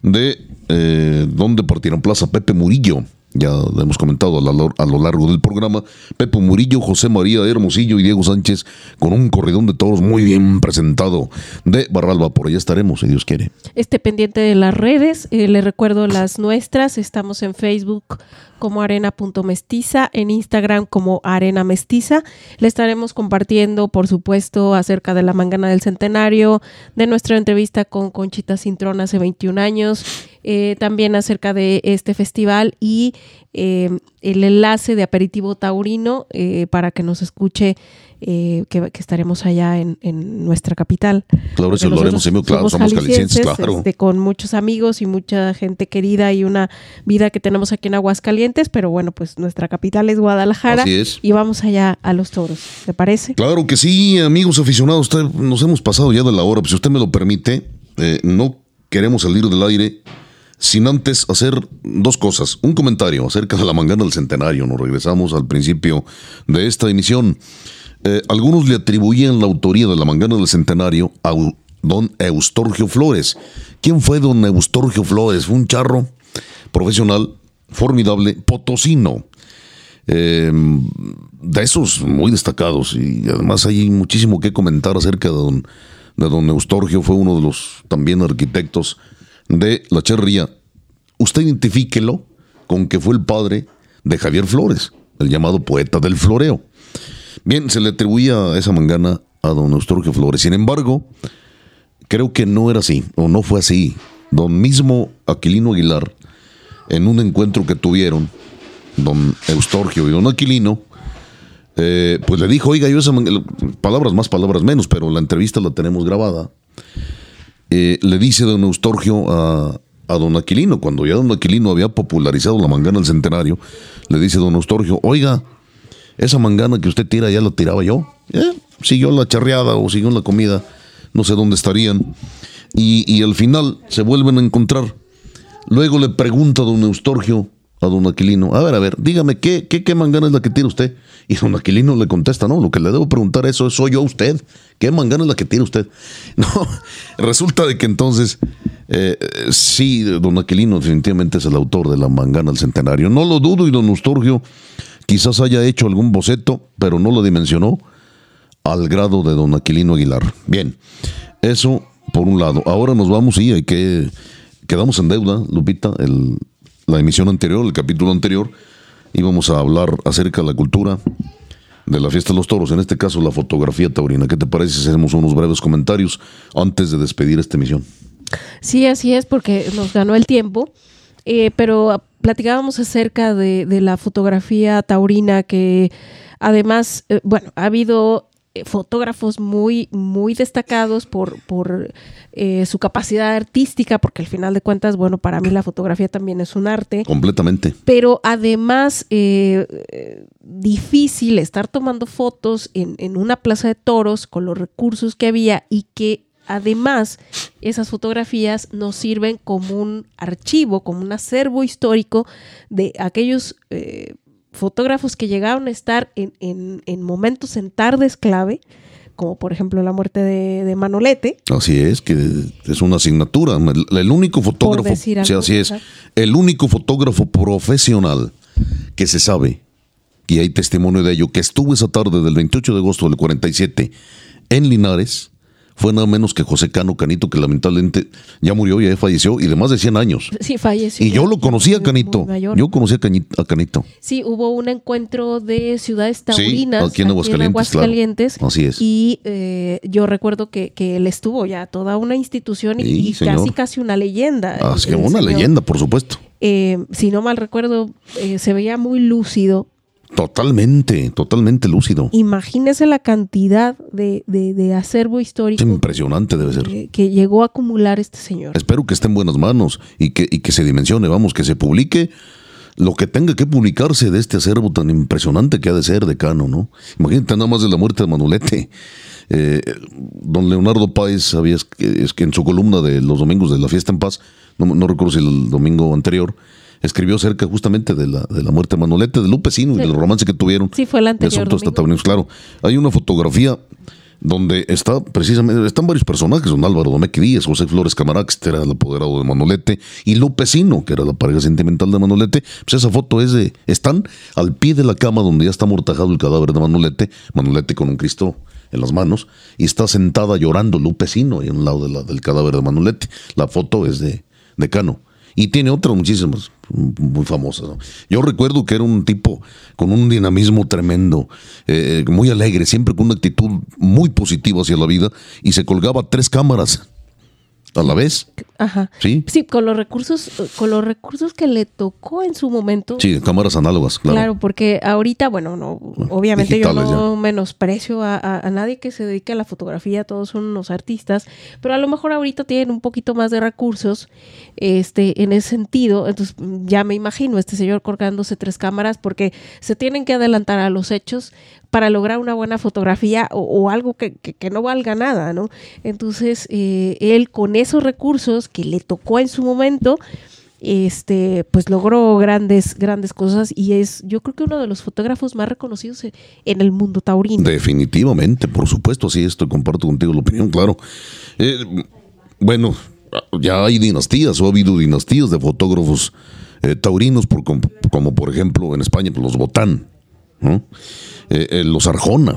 de eh, donde partirán plaza Pepe Murillo. Ya hemos comentado a, lo largo del programa. Pepe Murillo, José María Hermosillo y Diego Sánchez con un corridón de toros muy bien presentado de Barralba. Por allá estaremos, si Dios quiere. Este pendiente de las redes, eh, le recuerdo las nuestras, estamos en Facebook como arena.mestiza, en Instagram como arena mestiza. Le estaremos compartiendo, por supuesto, acerca de la mangana del centenario, de nuestra entrevista con Conchita Cintrón hace 21 años, eh, también acerca de este festival y eh, el enlace de aperitivo taurino eh, para que nos escuche, eh, que, que estaremos allá en, en nuestra capital. Claro, eso lo haremos, amigo. Claro, somos jaliscienses, claro. este, con muchos amigos y mucha gente querida y una vida que tenemos aquí en Aguascalientes, pero bueno, pues nuestra capital es Guadalajara Así es. y vamos allá a los toros, ¿te parece? Claro que sí, amigos aficionados, usted- nos hemos pasado ya de la hora, pues si usted me lo permite, eh, no queremos salir del aire sin antes hacer dos cosas. Un comentario acerca de la mangana del centenario, nos regresamos al principio de esta emisión. Eh, algunos le atribuían la autoría de la mangana del centenario a don Eustorgio Flores. ¿Quién fue don Eustorgio Flores? Fue un charro profesional, formidable, potosino eh, de esos muy destacados y además hay muchísimo que comentar acerca de don, de don Eustorgio, fue uno de los también arquitectos de la charrería. Usted identifíquelo con que fue el padre de Javier Flores, el llamado poeta del floreo. Bien, se le atribuía esa mangana a don Eustorgio Flores. Sin embargo, creo que no era así, o no fue así. Don mismo Aquilino Aguilar, en un encuentro que tuvieron, don Eustorgio y don Aquilino, eh, pues le dijo, oiga, yo esa palabras más, palabras menos, pero la entrevista la tenemos grabada. Eh, le dice don Eustorgio a, a don Aquilino, cuando ya don Aquilino había popularizado la mangana del centenario, le dice don Eustorgio, oiga, esa mangana que usted tira ya la tiraba yo. Eh, siguió la charreada o siguió la comida, no sé dónde estarían. Y, y al final se vuelven a encontrar. Luego le pregunta don Eustorgio a don Aquilino, a ver, a ver, dígame, ¿qué, qué, mangana es la que tira usted? Y don Aquilino le contesta, no, lo que le debo preguntar eso soy yo a usted. ¿Qué mangana es la que tira usted? No, resulta de que entonces, eh, sí, don Aquilino definitivamente es el autor de la mangana del centenario. No lo dudo y don Eustorgio quizás haya hecho algún boceto, pero no lo dimensionó al grado de don Aquilino Aguilar. Bien, eso por un lado. Ahora nos vamos y hay que quedamos en deuda, Lupita, el, la emisión anterior, el capítulo anterior, íbamos a hablar acerca de la cultura de la fiesta de los toros, en este caso la fotografía taurina. ¿Qué te parece si hacemos unos breves comentarios antes de despedir esta emisión? Sí, así es, porque nos ganó el tiempo, eh, pero platicábamos acerca de, la fotografía taurina que Además, eh, bueno, ha habido fotógrafos muy, muy destacados por, por eh, su capacidad artística, porque al final de cuentas, bueno, para mí la fotografía también es un arte. Completamente. Pero además, eh, eh, difícil estar tomando fotos en, en una plaza de toros con los recursos que había y que además esas fotografías nos sirven como un archivo, como un acervo histórico de aquellos eh, fotógrafos que llegaron a estar en, en- en momentos en tardes clave, como por ejemplo la muerte de, de Manolete. Así es, que es una asignatura. El, el único fotógrafo, algo, sí, así es, el único fotógrafo profesional que se sabe, y hay testimonio de ello, que estuvo esa tarde del 28 de agosto del 47 en Linares, fue nada menos que José Cano Canito, que lamentablemente ya murió, ya falleció, y de más de 100 años. Sí, falleció. Y yo lo ya conocí a Canito. Yo conocí a, Canito. Sí, hubo un encuentro de ciudades taurinas aquí en Aguascalientes, Aguascalientes, claro. Así es. Y eh, yo recuerdo que, que él estuvo ya toda una institución y, Sí, casi casi una leyenda. Ah, el- es que una señor. leyenda, por supuesto. Eh, si no mal recuerdo, eh, se veía muy lúcido. Totalmente, totalmente lúcido. Imagínese la cantidad de, de- de acervo Es histórico impresionante debe ser. que, que llegó a acumular este señor. Espero que esté en buenas manos y que, y que se dimensione, vamos, que se publique lo que tenga que publicarse de este acervo tan impresionante que ha de ser decano, ¿no? Imagínate nada más de la muerte de Manolete. Eh, don Leonardo Páez había es que en su columna de los domingos de la fiesta en paz, no, no recuerdo si el domingo anterior, escribió acerca justamente de la, de la muerte de Manolete, de Lupe Sino y Sí. del romance que tuvieron. Sí, fue el de anterior asuntos domingo. taurinos. Claro, hay una fotografía donde está precisamente, están varios personajes, don Álvaro Domecq Díaz, José Flores Camarax, que era el apoderado de Manolete, y Lupecino, que era la pareja sentimental de Manolete, pues esa foto es de, están al pie de la cama donde ya está amortajado el cadáver de Manolete, Manolete con un Cristo en las manos, y está sentada llorando Lupecino ahí a un lado de la- del cadáver de Manolete. La foto es de, de Cano. Y tiene otras muchísimas, muy famosas. Yo recuerdo que era un tipo con un dinamismo tremendo, eh, muy alegre, siempre con una actitud muy positiva hacia la vida y se colgaba tres cámaras a la vez. Ajá. Sí, Sí, con los recursos, con los recursos que le tocó en su momento. sí, cámaras análogas, claro. Claro, porque ahorita, bueno, no, obviamente yo no menosprecio a, a- a nadie que se dedique a la fotografía, todos son unos artistas, pero a lo mejor ahorita tienen un poquito más de recursos, este, en ese sentido, entonces ya me imagino este señor colgándose tres cámaras porque se tienen que adelantar a los hechos para lograr una buena fotografía o, algo que, que- no valga nada, ¿no? Entonces, eh, él con esos recursos que le tocó en su momento, este, pues logró grandes, grandes cosas y es, yo creo que uno de los fotógrafos más reconocidos en, en el mundo taurino. Definitivamente, por supuesto, así esto, comparto contigo la opinión, claro. Eh, bueno, ya hay dinastías o ha habido dinastías de fotógrafos eh, taurinos, por, com- como por ejemplo en España, pues, los Botán, Eh, eh, los Arjona,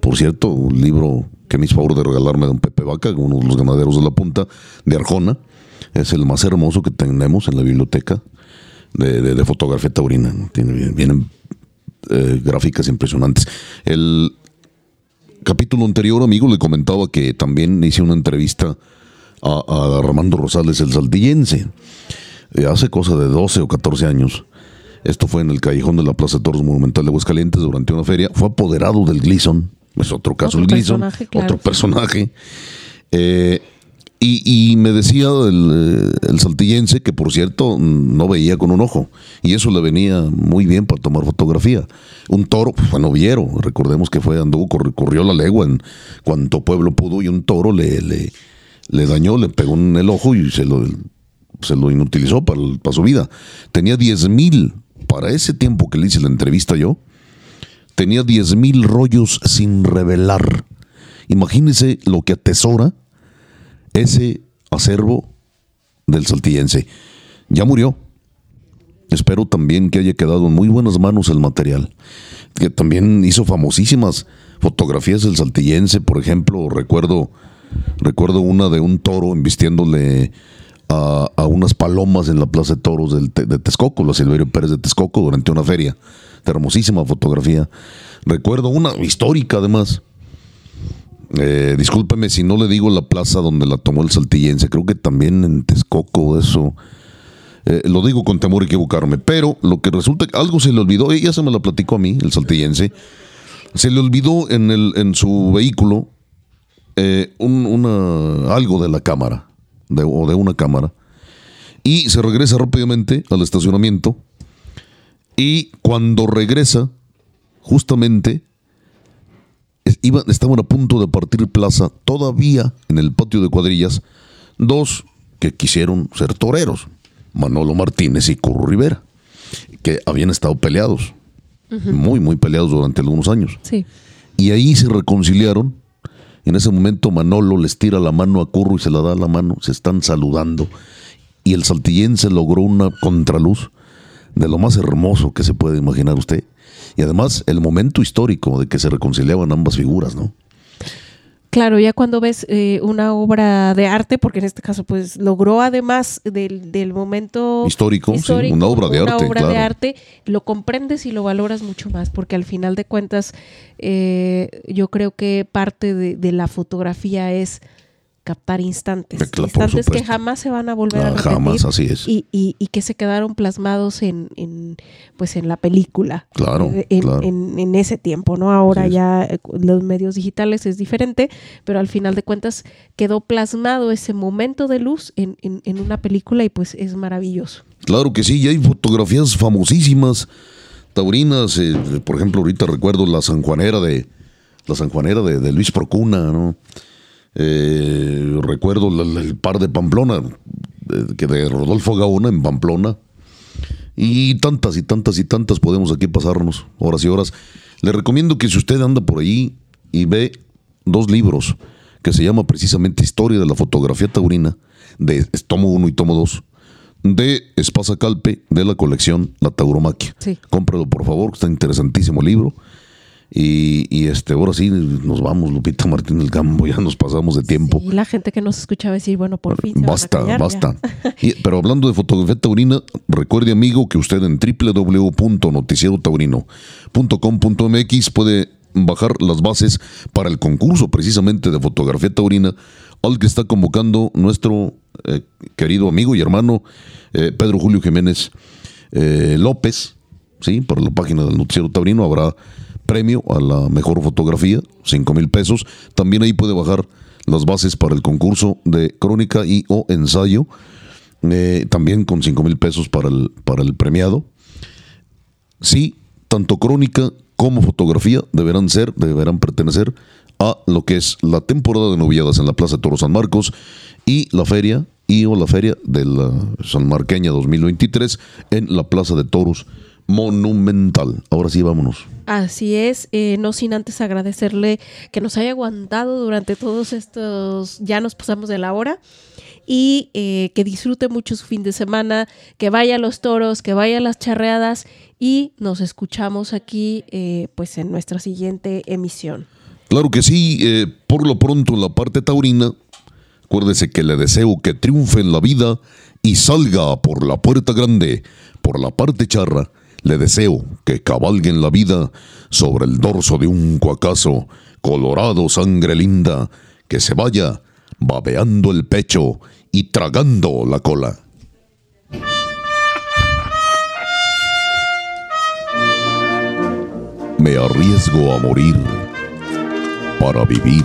por cierto, un libro que me hizo favor de regalarme don Pepe Vaca, uno de los ganaderos de la punta de Arjona, es el más hermoso que tenemos en la biblioteca de, de- de fotografía taurina. Tiene, vienen eh, gráficas impresionantes. El capítulo anterior, amigo, le comentaba que también hice una entrevista a, a Rosales, el saltillense, eh, hace cosa de 12 o 14 años. Esto fue en el callejón de la Plaza de Toros Monumental de Aguascalientes durante una feria. Fue apoderado del Gleason. Es otro caso Otro el Gleason. personaje, claro. Otro personaje. Eh, y, y me decía el, eh, el saltillense que, por cierto, no veía con un ojo. Y eso le venía muy bien para tomar fotografía. Un toro, pues, fue noviero. Recordemos que fue, anduvo, corri- corrió la legua en cuanto pueblo pudo. Y un toro le, le, le dañó, le pegó en el ojo y se lo, se lo inutilizó para, para su vida. Tenía 10 mil, para ese tiempo que le hice la entrevista yo, tenía 10 mil rollos sin revelar. Imagínese lo que atesora ese acervo del saltillense. Ya murió. Espero también que haya quedado en muy buenas manos el material. Que también hizo famosísimas fotografías del saltillense. Por ejemplo, recuerdo, recuerdo una de un toro embistiéndole a, unas palomas en la Plaza de Toros de Texcoco, la Silverio Pérez de Texcoco, durante una feria. Hermosísima fotografía. Recuerdo una histórica además. Eh, discúlpeme si no le digo la plaza donde la tomó el saltillense. Creo que también en Texcoco eso. Eh, lo digo con temor a equivocarme, pero lo que resulta que algo se le olvidó, ella se me la platicó a mí, el saltillense, Se le olvidó en, el, en su vehículo eh, un- una, algo de la cámara, de- o de una cámara, y se regresa rápidamente al estacionamiento. Y cuando regresa, justamente estaban a punto de partir plaza, todavía en el patio de cuadrillas, dos que quisieron ser toreros, Manolo Martínez y Curro Rivera, que habían estado peleados, muy, muy peleados durante algunos años. Sí. Y ahí se reconciliaron. En ese momento Manolo les tira la mano a Curro y se la da la mano, se están saludando. Y el saltillense logró una contraluz de lo más hermoso que se puede imaginar usted. Y además el momento histórico de que se reconciliaban ambas figuras, ¿no? Claro, ya cuando ves eh, una obra de arte, porque en este caso pues logró además del, del momento Histórico, sí, una obra de una arte, obra de claro. arte, lo comprendes y lo valoras mucho más, porque al final de cuentas eh, yo creo que parte de, de la fotografía es captar instantes, Claro, instantes que jamás se van a volver a Ah, repetir jamás, así es. y, y- y que se quedaron plasmados en, en, pues en la película Claro, en, claro. en- en ese tiempo, ¿no? Ahora ya eh, los medios digitales es diferente, pero al final de cuentas quedó plasmado ese momento de luz en, en- en una película y pues es maravilloso. Claro que sí, y hay fotografías famosísimas, taurinas, eh, por ejemplo, ahorita recuerdo la sanjuanera de la sanjuanera de, de Luis Procuna, ¿no? Eh, recuerdo el par de Pamplona, eh, que de Rodolfo Gaona en Pamplona, y tantas y tantas y tantas podemos aquí pasarnos horas y horas. Le recomiendo que si usted anda por ahí y ve dos libros que se llama precisamente Historia de la fotografía taurina, de tomo 1 y tomo 2, de Espasa Calpe, de la colección La Tauromaquia. Sí. Cómprelo, por favor, que está interesantísimo el libro. Y, y, este, ahora sí nos vamos, Lupita Martín del Campo, ya nos pasamos de tiempo. Y la gente que nos escuchaba decir, bueno, por fin. se van a Basta, callar basta. Y- pero hablando de fotografía taurina, recuerde amigo que usted en www.noticierotaurino.com.mx puede bajar las bases para el concurso precisamente de fotografía taurina al que está convocando nuestro eh, querido amigo y hermano eh, Pedro Julio Jiménez eh, López, ¿sí? Para la página del Noticiero Taurino habrá premio a la mejor fotografía, 5 mil pesos. También ahí puede bajar las bases para el concurso de crónica y o ensayo, eh, también con 5 mil pesos para el, para el premiado. Sí, tanto crónica como fotografía deberán ser, deberán pertenecer a lo que es la temporada de novilladas en la Plaza de Toros San Marcos y la feria y o la feria de la San Marqueña 2023 en la Plaza de Toros Monumental. Ahora sí, vámonos. Así es, eh, no sin antes agradecerle que nos haya aguantado durante todos estos, ya nos pasamos de la hora, y eh, que disfrute mucho su fin de semana, que vaya a los toros, que vaya a las charreadas y nos escuchamos aquí eh, pues en nuestra siguiente emisión. Claro que sí, por lo pronto en la parte taurina, acuérdese que le deseo que triunfe en la vida y salga por la puerta grande, por la parte charra, le deseo que cabalgue en la vida sobre el dorso de un cuacazo, colorado sangre linda, que se vaya babeando el pecho y tragando la cola. Me arriesgo a morir para vivir.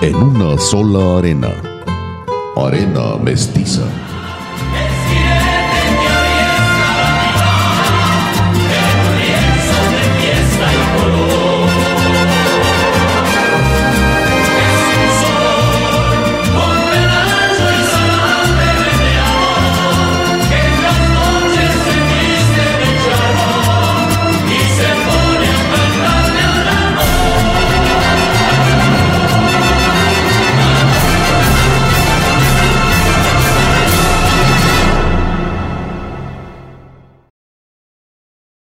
en una sola arena. Arena mestiza.